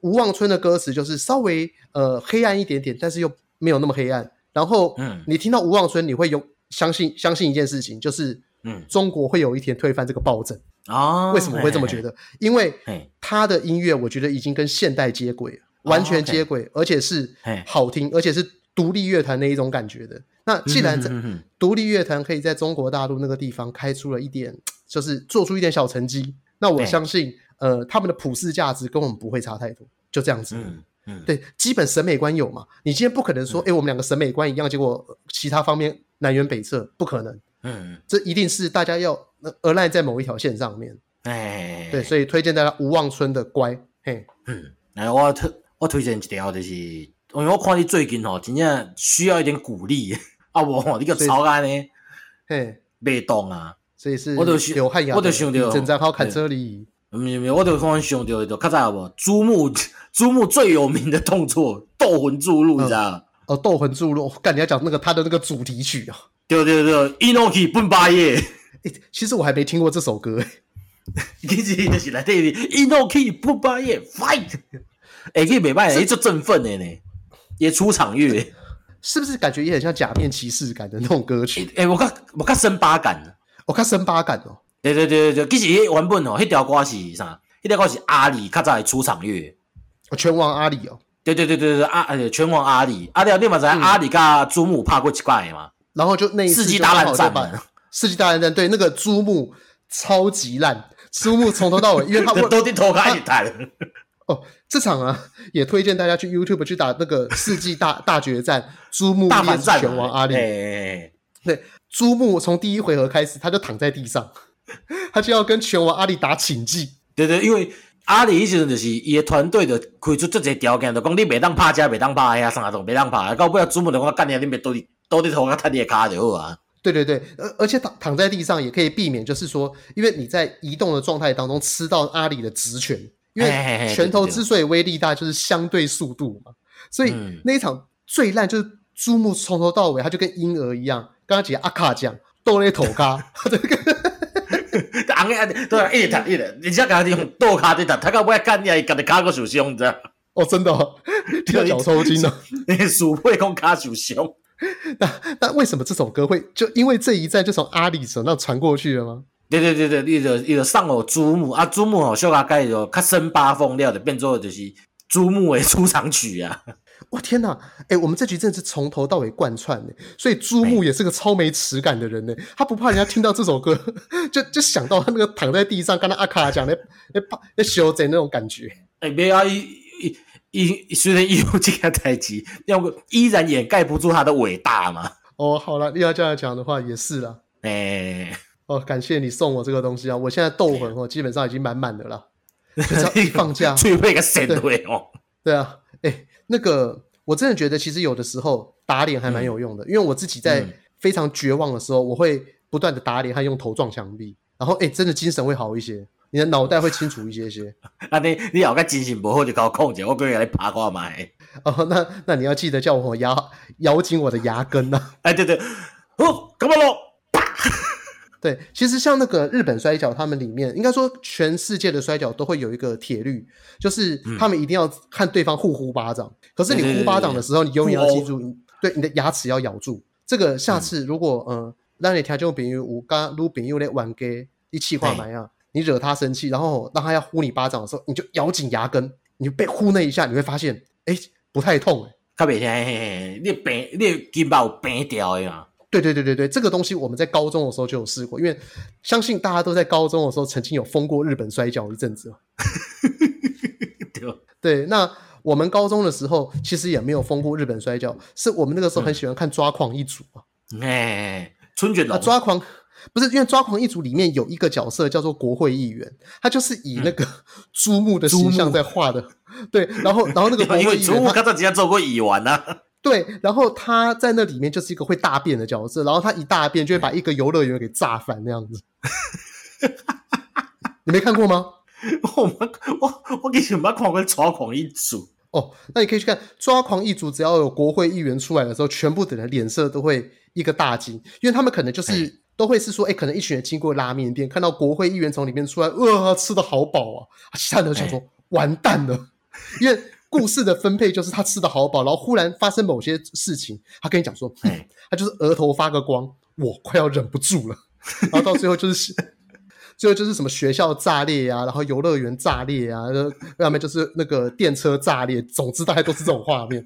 无望春的歌词就是稍微呃黑暗一点点，但是又没有那么黑暗。然后嗯，你听到无望春，你会有相信相信一件事情，就是嗯，中国会有一天推翻这个暴政啊？为什么会这么觉得？因为他的音乐，我觉得已经跟现代接轨，完全接轨，而且是好听，而且是。独立乐团那一种感觉的，那既然在独立乐团可以在中国大陆那个地方开出了一点，就是做出一点小成绩，那我相信，呃，他们的普世价值跟我们不会差太多，就这样子。嗯嗯，对，基本审美观有嘛？你今天不可能说，哎，我们两个审美观一样，结果其他方面南辕北辙，不可能。嗯，这一定是大家要 align 在某一条线上面。哎，对，所以推荐大家无望村的乖。嘿，嗯，来，我推我推荐一条就是。因为我看你最近吼，真正需要一点鼓励 啊！无吼，你个草案呢？嘿，被动啊！所以是，我就想，我就想到正在好看这里。没有没有，我就突然想到，就较早无珠穆珠穆最有名的动作“斗魂注入”，你知道？哦，斗魂注入，干你要讲那个他的那个主题曲啊？对对对，Inoki 奔八叶。诶，其实我还没听过这首歌。其实就是来对的，Inoki 奔八叶 fight。诶，可以袂歹，诶，足振奋的呢。也出场乐，是不是感觉也很像假面骑士感的那种歌曲？哎、我看我看森巴感，我看森巴感哦。对对对对对，其实原本哦，那条歌是啥？那条歌是阿里卡在的出场乐，拳王阿里哦。对对对对对，阿拳王阿里，阿里你嘛知阿里甲珠穆拍过几怪嘛？然后就那一次世纪大乱战，世纪大乱战对那个珠穆超级烂，珠穆从头到尾，因为他 都得头开始弹。哦，这场啊，也推荐大家去 YouTube 去打那个世纪大 大决战，珠穆大反战拳王阿里。对，珠穆从第一回合开始，他就躺在地上，他就要跟拳王阿里打请技。对对，因为阿里以前就是伊的团队的开出这些条件，就讲你袂当拍这，袂当拍遐啥种，袂当拍。到尾啊，珠穆就讲干你，你袂倒地倒地头，壳踢你的卡就好啊。对对对，而而且躺躺在地上也可以避免，就是说，因为你在移动的状态当中吃到阿里的直拳。因为拳头之所以威力大，就是相对速度嘛。所以那一场最烂就是珠穆从头到尾，他就跟婴儿一样。刚刚姐阿卡讲，斗那头咖，这个，对，一直打一直，你只刚刚用斗咖在打，他刚不要干你，干的卡个受伤，你知道？哦，真的，听到脚抽筋了。你鼠会用卡受伤？那那为什么这首歌会就因为这一战就从阿里手那传过去了吗？对对对对，伊就伊就送我珠穆啊，珠穆吼小可改就较森巴风了，就变做就是珠穆的出场曲啊！哇天哪，哎、欸，我们这局真的是从头到尾贯穿呢，所以珠穆也是个超没齿感的人呢，他不怕人家听到这首歌，就就想到他那个躺在地上，跟他阿卡讲那那怕那修贼那种感觉。哎、欸，没啊，伊伊伊虽然有这个代志，要不依然掩盖不住他的伟大嘛。哦，好了，你要这样讲的话也是了。哎、欸。哦，感谢你送我这个东西啊！我现在斗魂哦，基本上已经满满的了。只要一放假，最配个神队哦。对啊，哎，那个我真的觉得，其实有的时候打脸还蛮有用的，嗯、因为我自己在非常绝望的时候，我会不断的打脸和用头撞墙壁，然后哎，真的精神会好一些，你的脑袋会清楚一些些。啊，你你要个精神不好就搞控制，我可以来爬挂买。哦，那那你要记得叫我咬咬紧我的牙根呐、啊。哎，对对，哦，干嘛咯？对，其实像那个日本摔跤，他们里面应该说全世界的摔跤都会有一个铁律，就是他们一定要看对方互呼巴掌。嗯、可是你呼巴掌的时候，你永远要记住，对你的牙齿要咬住。这个下次如果嗯，让你调就比如我刚撸饼有点晚给一气化埋啊，你惹他生气，然后让他要呼你巴掌的时候，你就咬紧牙根，你就被呼那一下，你会发现，哎，不太痛哎。特别像你病，你筋把有病掉呀。对对对对对，这个东西我们在高中的时候就有试过，因为相信大家都在高中的时候曾经有疯过日本摔跤一阵子。对，对，那我们高中的时候其实也没有疯过日本摔跤，是我们那个时候很喜欢看抓狂一族啊。哎、嗯，春卷啊，抓狂不是因为抓狂一族里面有一个角色叫做国会议员，他就是以那个朱木的形象在画的。嗯、对，然后然后那个国会议员，猪木刚才之前做过议员啊。对，然后他在那里面就是一个会大便的角色，然后他一大便就会把一个游乐园给炸翻那样子。你没看过吗？我我我给你们看过抓狂一族哦，那你可以去看抓狂一族，只要有国会议员出来的时候，全部的人脸色都会一个大惊，因为他们可能就是都会是说，哎，可能一群人经过拉面店，看到国会议员从里面出来，哇、呃，吃的好饱啊！其他人都想说完蛋了，因为。故事的分配就是他吃的好饱，然后忽然发生某些事情，他跟你讲说，嗯，他就是额头发个光，我快要忍不住了，然后到最后就是，最后就是什么学校炸裂啊，然后游乐园炸裂啊，要么就是那个电车炸裂，总之大概都是这种画面。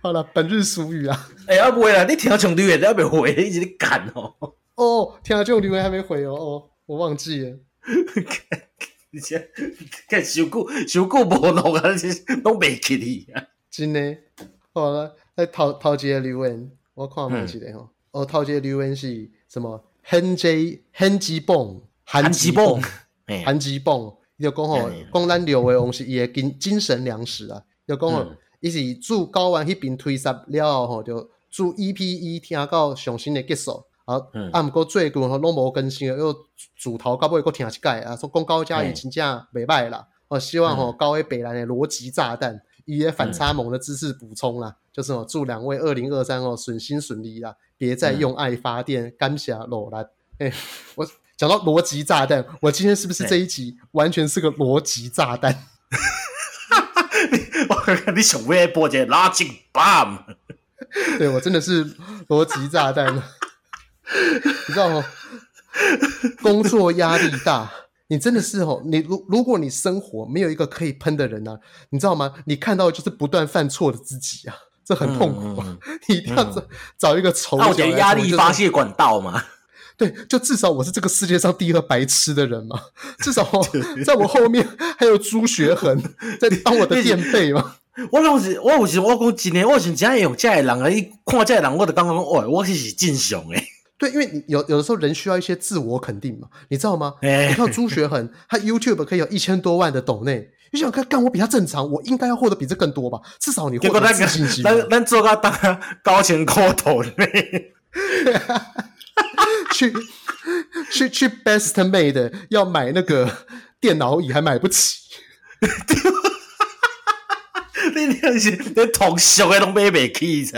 好了，本日俗语啊，哎呀，不会啦，你听到这种留言都要被回，一直在赶哦。哦，听到这种留言还没回哦，哦，我忘记了。而且 看修久修久无弄啊，拢袂记哩啊！真的，好了，来头头一个留言，我看有几个吼。哦，头一个留言是什么？Henji Henji Bong Henji Bong Henji Bong，伊就讲吼，讲咱六位王是伊的精精神粮食啊。就讲吼，伊是祝高玩迄边推杀了后吼，就祝 EPE 听到上新的结束。啊，啊，毋过最近吼拢无更新，又主头到尾搁听一届啊，说讲高嘉瑜真正袂歹啦。我，希望吼高 A 北兰的逻辑炸弹，伊个反差萌的知识补充啦，就是哦祝两位二零二三哦顺心顺利啦，别再用爱发电，感谢罗兰。哎，我讲到逻辑炸弹，我今天是不是这一集完全是个逻辑炸弹？我看看你想微博这垃圾 bomb，对我真的是逻辑炸弹。你知道吗？工作压力大，你真的是哦。你如如果你生活没有一个可以喷的人呢、啊，你知道吗？你看到的就是不断犯错的自己啊，这很痛苦啊。你一定要找、嗯、找一个丑角，压力发泄管道嘛。对，就至少我是这个世界上第一个白痴的人嘛。至少在我后面还有朱学恒在当我的垫背嘛。我有时我有时我讲真的，我是真用这样的人啊，你看这样的人，我就感觉讲，哦，我是是正常诶。对，因为你有有的时候人需要一些自我肯定嘛，你知道吗？你看朱学恒，他 YouTube 可以有一千多万的抖内，你想看，干我比他正常，我应该要获得比这更多吧？至少你获得自信心。咱咱做个当高钱高抖内，去去去 Best Made 要买那个电脑椅还买不起，你那是你同学的都买不起，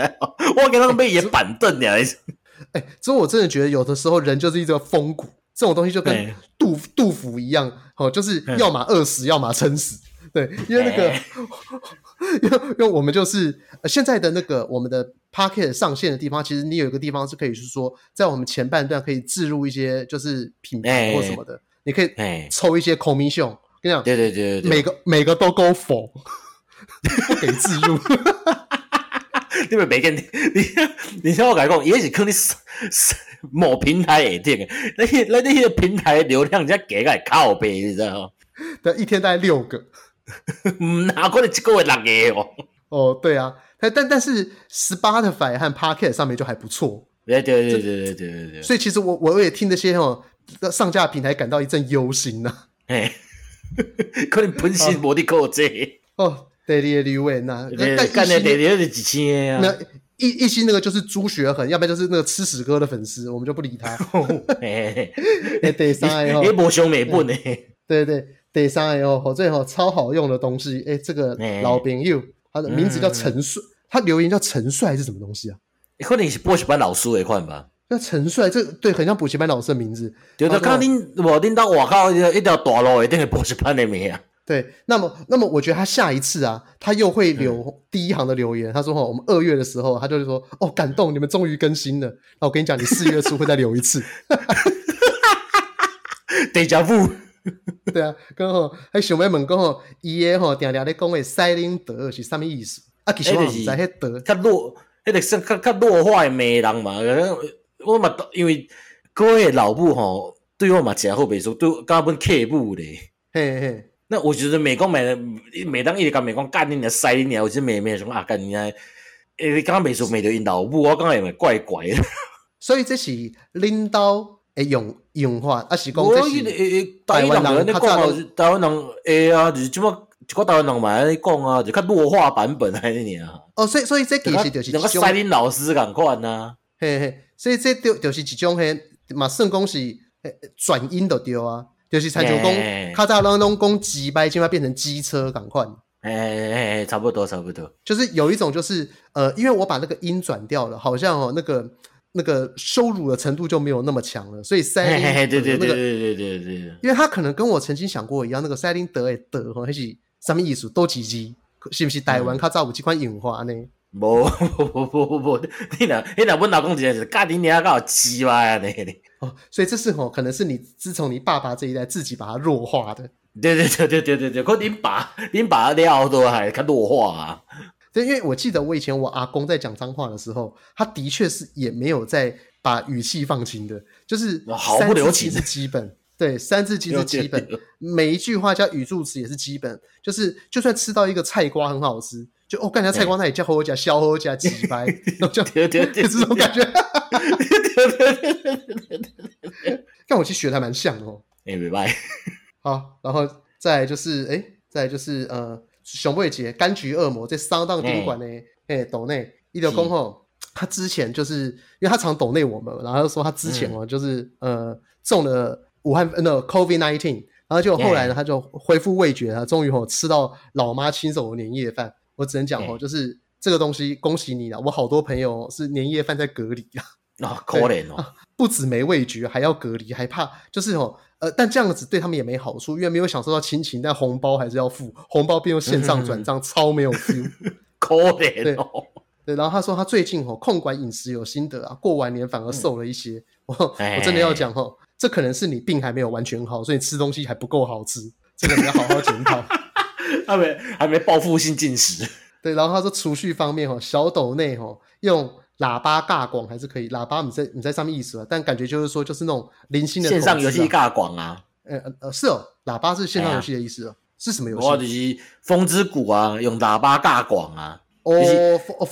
我给他们买也板凳呢。哎、欸，所以我真的觉得有的时候人就是一个风骨，这种东西就跟杜杜甫一样，哦，就是要么饿死，要么撑死。对，因为那个，因为因为我们就是现在的那个我们的 Pocket 上线的地方，其实你有一个地方是可以是说，在我们前半段可以置入一些就是品牌或什么的，你可以抽一些 commission。跟你讲，对对对对，每个每个都 go for，不给置入。你咪袂见你，你听我讲，也是可能某平台也定，那些那那些平台流量人家给个靠背，你知道吗？对，一天大概六个，哪可能一个月六个哦？哦，对啊，但但是 Spotify 和 parket 上面就还不错。对对对对对对对。所以其实我我也听那些哦上架平台感到一阵忧心呢、啊。哎，可能本身无的够这哦。第二个留言呐，干的第二是几千啊？那一一心那个就是朱学恒，要不然就是那个吃屎哥的粉丝，我们就不理他。哎，第三个哦，也无上美本呢。对对，第三个哦，这吼超好用的东西。哎，这个老朋友，他的名字叫陈帅，他留言叫陈帅是什么东西啊？可能是补习班老师的款吧。那陈帅，这对，很像补习班老师的名字。对的，看恁我恁到外口一条大路，一定是补习班的名啊。对，那么，那么，我觉得他下一次啊，他又会留第一行的留言。嗯、他说：“哈，我们二月的时候，他就是说，哦，感动，你们终于更新了。那我跟你讲，你四月初会再留一次。”哈哈哈哈哈哈！得加付。对啊，刚好还想问问，刚好伊个吼，定定咧讲的赛琳德是啥物意思？啊，其实我唔知迄德，较弱，迄个算较较弱化的美人嘛。我嘛，因为各位老母吼，对我嘛真好，袂说对我加本客母咧。嘿嘿。那我觉得美工买的，每当一直讲美工干你的塞你啊，我就美美说啊干你啊，诶，你刚刚美术美的引导，不，我刚刚也没怪怪的。所以这是领导诶用用法，啊是讲这是台湾人？台湾人，台湾人诶啊，就是这么一个台湾人嘛，你讲啊，就看弱化版本还是怎样？哦，所以所以这其实就是两个塞林老师咁款呐，嘿嘿，所以这就就是一种嘿，嘛算讲是诶转音都对啊。就是才就讲，卡扎朗东讲机掰，现在变成机车，赶快。哎哎哎，差不多差不多。就是有一种，就是呃，因为我把那个音转掉了，好像哦，那个那个羞辱的程度就没有那么强了，所以塞林德那个，对对对对对对，因为他可能跟我曾经想过一样，那个塞林德诶德吼，还是什么意思？多几级，是不是台湾卡扎有几款引化呢？无无无无，你呐你呐，阮老公真是家己娘搞鸡巴呀，那个。哦，所以这是吼，可能是你自从你爸爸这一代自己把它弱化的。对对对对对对对，可你爸你爸了都还看弱化啊。对，因为我记得我以前我阿公在讲脏话的时候，他的确是也没有在把语气放轻的，就是毫不留情是基本。对，三字经是基本，每一句话加语助词也是基本。就是就算吃到一个菜瓜很好吃，就哦，干人家菜瓜那里叫好加消好加鸡掰，然后 就就 这种感觉。但我其实学的还蛮像哦。哎，拜拜。好，然后再来就是，哎，再来就是，呃，熊贝杰柑橘恶魔在上当宾馆呢，哎，斗内一流公后，他之前就是因为他常斗内我们，然后他就说他之前哦，就是呃中了武汉那 COVID nineteen，然后就后来呢，他就恢复味觉了，终于哦吃到老妈亲手的年夜饭。我只能讲哦，就是这个东西，恭喜你了，我好多朋友是年夜饭在隔离啊。啊，可怜哦！不止没味觉，还要隔离，还怕就是哦，呃，但这样子对他们也没好处，因为没有享受到亲情，但红包还是要付，红包变用线上转账，超没有 feel，可怜哦。对，然后他说他最近哦控管饮食有心得啊，过完年反而瘦了一些。我我真的要讲哦，这可能是你病还没有完全好，所以吃东西还不够好吃，这个你要好好检讨。还没还没报复性进食。对，然后他说储蓄方面哦，小斗内哦用。喇叭尬广还是可以，喇叭你在你在上面意思了，但感觉就是说就是那种零星的线上游戏尬广啊，呃呃是哦，喇叭是线上游戏的意思哦，是什么游戏？我就是风之谷啊，用喇叭尬广啊，哦，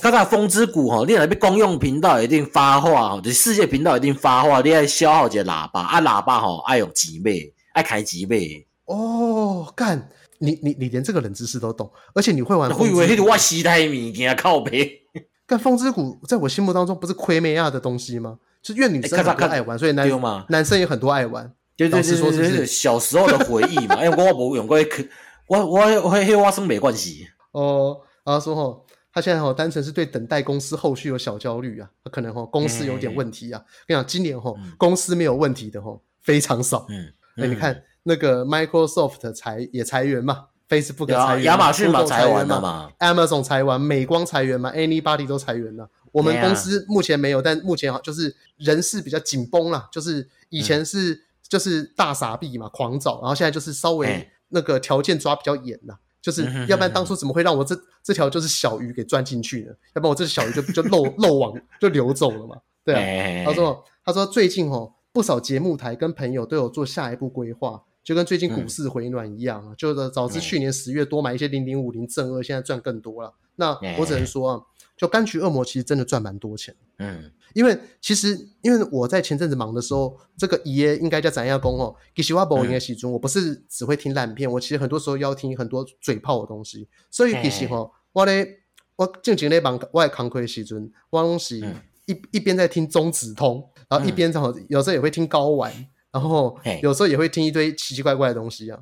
刚才风之谷吼，你那边公用频道一定发话吼，就世界频道一定发话，你爱消耗一个喇叭啊，喇叭吼爱用几倍，爱开几倍，哦，干，你你你连这个冷知识都懂，而且你会玩，我以为那个我时代物件靠背。但风之谷在我心目当中不是亏美亚的东西吗？就因为女生很多爱玩，所以男男生也很多爱玩。对对对对对，小时候的回忆嘛。因为我我用过，我我我黑我生没关系。哦，然后说吼，他现在吼单纯是对等待公司后续有小焦虑啊，他可能吼公司有点问题啊。跟你讲，今年吼公司没有问题的吼非常少。嗯，哎你看那个 Microsoft 裁也裁员嘛。Facebook 裁员，亚马逊嘛裁员嘛，Amazon 裁完，美光裁员嘛，Anybody 都裁员了。我们公司目前没有，但目前好就是人事比较紧绷啦。就是以前是就是大傻逼嘛，狂找，然后现在就是稍微那个条件抓比较严了。就是要不然当初怎么会让我这这条就是小鱼给钻进去呢？要不然我这小鱼就就漏 漏网就流走了嘛。对啊，他说他说最近哦不少节目台跟朋友都有做下一步规划。就跟最近股市回暖一样啊，嗯、就是早知去年十月多买一些零零五零正二，现在赚更多了。那我只能说啊，就柑橘恶魔其实真的赚蛮多钱。嗯，因为其实因为我在前阵子忙的时候，这个爷应该叫展亚工哦，其实我不应该喜中，我不是只会听烂片，我其实很多时候要听很多嘴炮的东西。所以其实吼，我咧我正经咧忙我扛亏的时阵，我拢是一一边在听中指通，然后一边正好有时候也会听睾丸。然后有时候也会听一堆奇奇怪怪的东西啊。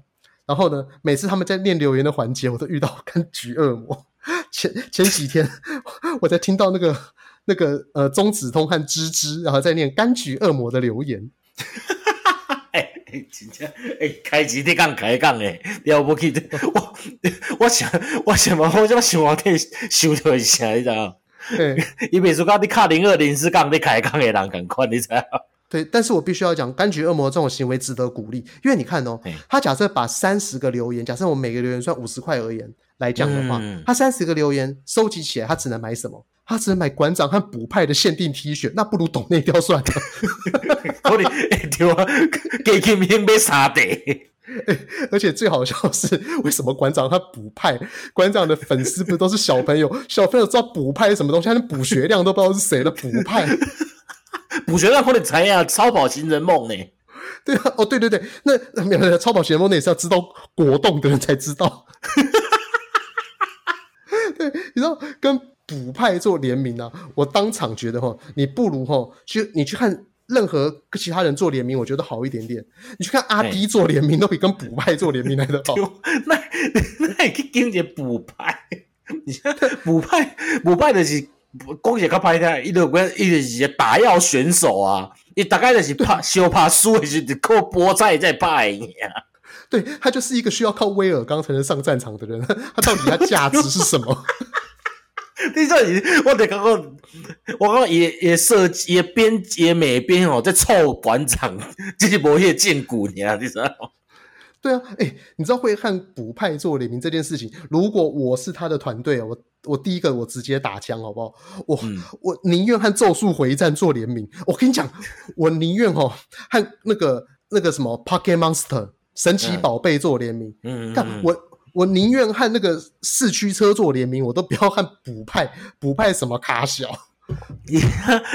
然后呢，每次他们在念留言的环节，我都遇到柑橘 恶魔。前前几天我在听到那个那个呃中子通和芝芝，然后在念柑橘恶魔的留言。哎哎，真正哎，开机得讲开讲诶，要不去我我想我想嘛，我想想我可以收到一下，你知道？伊 每次讲你卡零二零是讲你开讲的人赶快，你知道？对，但是我必须要讲，柑橘恶魔这种行为值得鼓励，因为你看哦，他假设把三十个留言，假设我们每个留言算五十块而言来讲的话，他三十个留言收集起来，他只能买什么？他只能买馆长和补派的限定 T 恤，那不如懂内掉算了。我的对啊，给给明被杀的！而且最好笑是，为什么馆长他补派？馆长的粉丝不都是小朋友？小朋友知道补派是什么东西，他连补血量都不知道是谁的补派。补血量可能才呀，超跑情人梦呢？对啊，哦，对对对，那没有超跑情人梦，那也是要知道果冻的人才知道。对，你知道跟补派做联名啊？我当场觉得哈，你不如哈去你去看任何其他人做联名，我觉得好一点点。你去看阿 D 做联名，都比跟补派做联名来的好。那那也可以跟着补派，你看补派补派的是。讲起较歹听，伊就讲伊就是一个打药选手啊，伊大概就是怕小怕输，就是靠菠菜在拍赢啊。对，他就是一个需要靠威尔刚才能上战场的人，他到底他价值是什么？你说你，我得刚刚，我刚刚也也设计也编也美编哦，在凑馆长，这是无叶见骨你啊，你知道吗？对啊，哎，你知道会和补派做联名这件事情，如果我是他的团队，我我第一个我直接打枪好不好？我、嗯、我宁愿和咒术回战做联名。我跟你讲，我宁愿哦和那个那个什么 Pocket Monster 神奇宝贝做联名。嗯，看我我宁愿和那个四驱车做联名，我都不要和补派补派什么卡小。你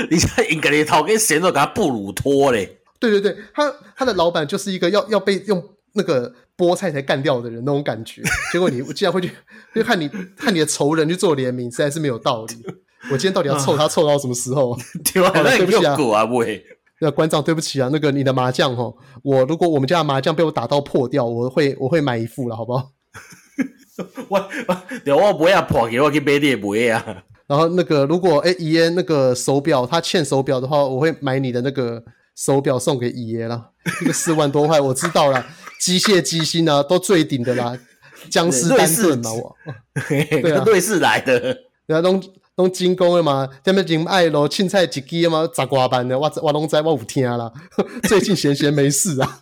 你在英格里头跟谁都给他布鲁托嘞？对对对，他他的老板就是一个要要被用。那个菠菜才干掉的人那种感觉，结果你我竟然会去，就看你看你的仇人去做联名，实在是没有道理。我今天到底要凑他凑到什么时候？对不起啊，那馆长对不起啊，那个你的麻将哈，我如果我们家的麻将被我打到破掉，我会我会买一副了，好不好？我我我不会破给我去买你不会啊。然后那个如果哎姨爷那个手表他欠手表的话，我会买你的那个手表送给姨爷了，一个四万多块我知道了。机械机芯啊，都最顶的啦，江诗丹顿嘛，我，对啊，瑞士来的，对啊，拢拢精工的嘛，下面金爱咯青菜一支嘛，杂瓜班的，我我拢知我有听啦，最近闲闲没事啊，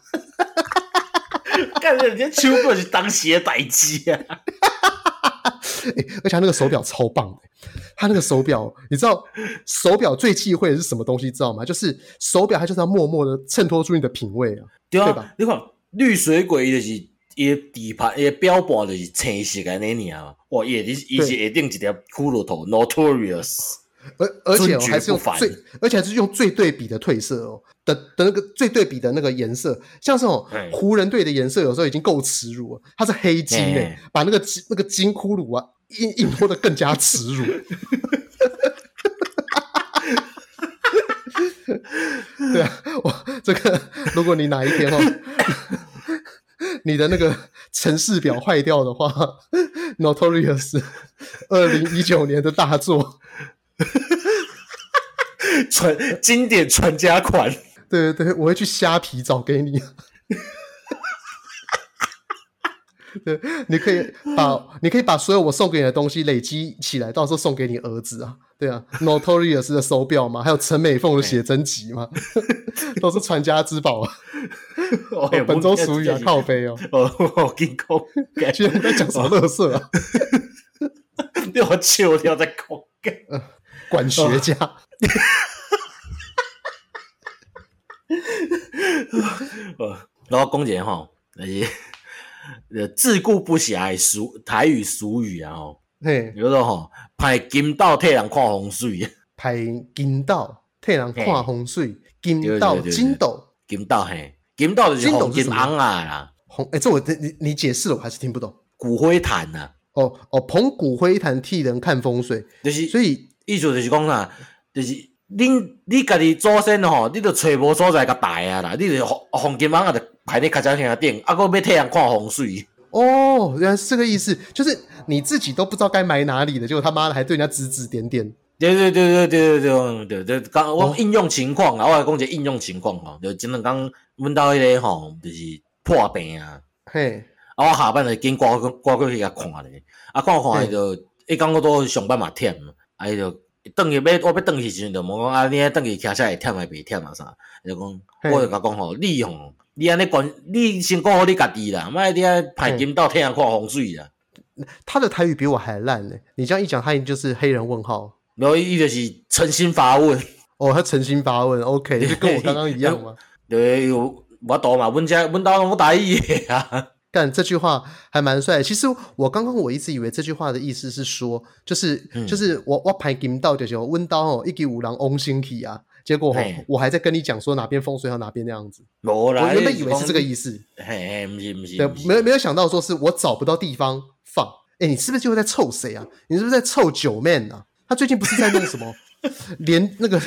干人家秋哥是当鞋代机啊，欸，而且他那个手表超棒的，他那个手表，你知道手表最忌讳的是什么东西，知道吗？就是手表，它就是要默默的衬托出你的品味啊，对啊，对吧？你看。绿水鬼就是伊底盘伊标榜就是青色的那年啊，哇，伊伊是一定一条骷髅头，Notorious，而而且还是用最，而且还是用最对比的褪色哦的的那个最对比的那个颜色，像这种湖人队的颜色有时候已经够耻辱了，它是黑金诶、欸，把那个金那个金骷髅啊印印拖得更加耻辱。对啊，我这个如果你哪一天哦，你的那个城市表坏掉的话，Notorious 二零一九年的大作，传经典传家款，对对对，我会去虾皮找给你。对，你可以把你可以把所有我送给你的东西累积起来，到时候送给你儿子啊。对啊，Notorious 的手表嘛，还有陈美凤的写真集嘛，都是传家之宝啊。哦，本周俗语啊，靠背哦。哦，我跟你讲，今天在讲什么乐色啊？你好糗，你要在讲。呃，管学家。呃，然后公姐哈，那些呃自顾不暇的俗台语俗语啊吼，嘿，比如说吼，派金刀替人看风水，派金刀替人看风水，金刀金斗，金刀嘿，金刀就是红金红啊啦，红哎，这我你你解释了，我还是听不懂。骨灰坛呐，哦哦，捧骨灰坛替人看风水，就是所以意思就是讲啥，就是恁你家己祖先吼，你都找无所在甲拜啊啦，你就红红金昂啊，就排伫脚脚顶，啊，阁要太阳看风水。哦，原来是这个意思，就是你自己都不知道该埋哪里的，结果他妈的还对人家指指点点。对对对对对对对对，刚我应用情况啊，我来讲一个应用情况吼，就前两工阮兜迄个吼，就是破病啊，嘿。啊！我下班就紧挂过挂过去甲看咧，啊看看伊就一讲我都上班嘛忝，啊伊就转去要我要转去时阵就问讲啊，你转去骑车会忝还袂忝啊啥？伊就讲我就甲讲吼，你吼，你安尼管，你先顾好你家己啦，莫伫遐排金刀替人看风水啦。他的台语比我还烂呢，你这样一讲，他已经就是黑人问号。然后伊就是诚心发问，哦，他诚心发问，OK，就跟我刚刚一样嘛。对，有我懂嘛，问家阮兜拢有台语啊。干这句话还蛮帅。其实我刚刚我一直以为这句话的意思是说，就是、嗯、就是我我排金到就是问到哦，一给五郎翁星体啊。结果我还在跟你讲说哪边风水好哪边那样子。我原本以为是这个意思。嘿，不是不是。对，没有没有想到说是我找不到地方放。哎，你是不是就在臭谁啊？你是不是在臭九 man 啊？他最近不是在 那个什么廉那个。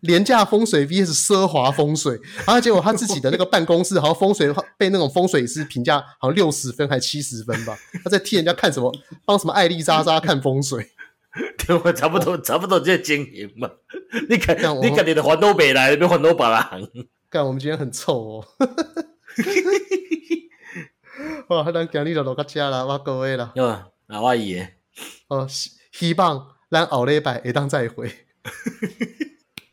廉价风水 VS 奢华风水，然后结果他自己的那个办公室好像风水被那种风水师评价好像六十分还七十分吧？他在替人家看什么，帮什么艾丽莎莎看风水，对我差不多差不多这经营嘛。你看，你看你的环都没来，别环都白来。干，我们今天很臭哦。哇，咱今日就落到这了，我各位了。哟，那我爷。哦，希望咱后礼拜会当再会。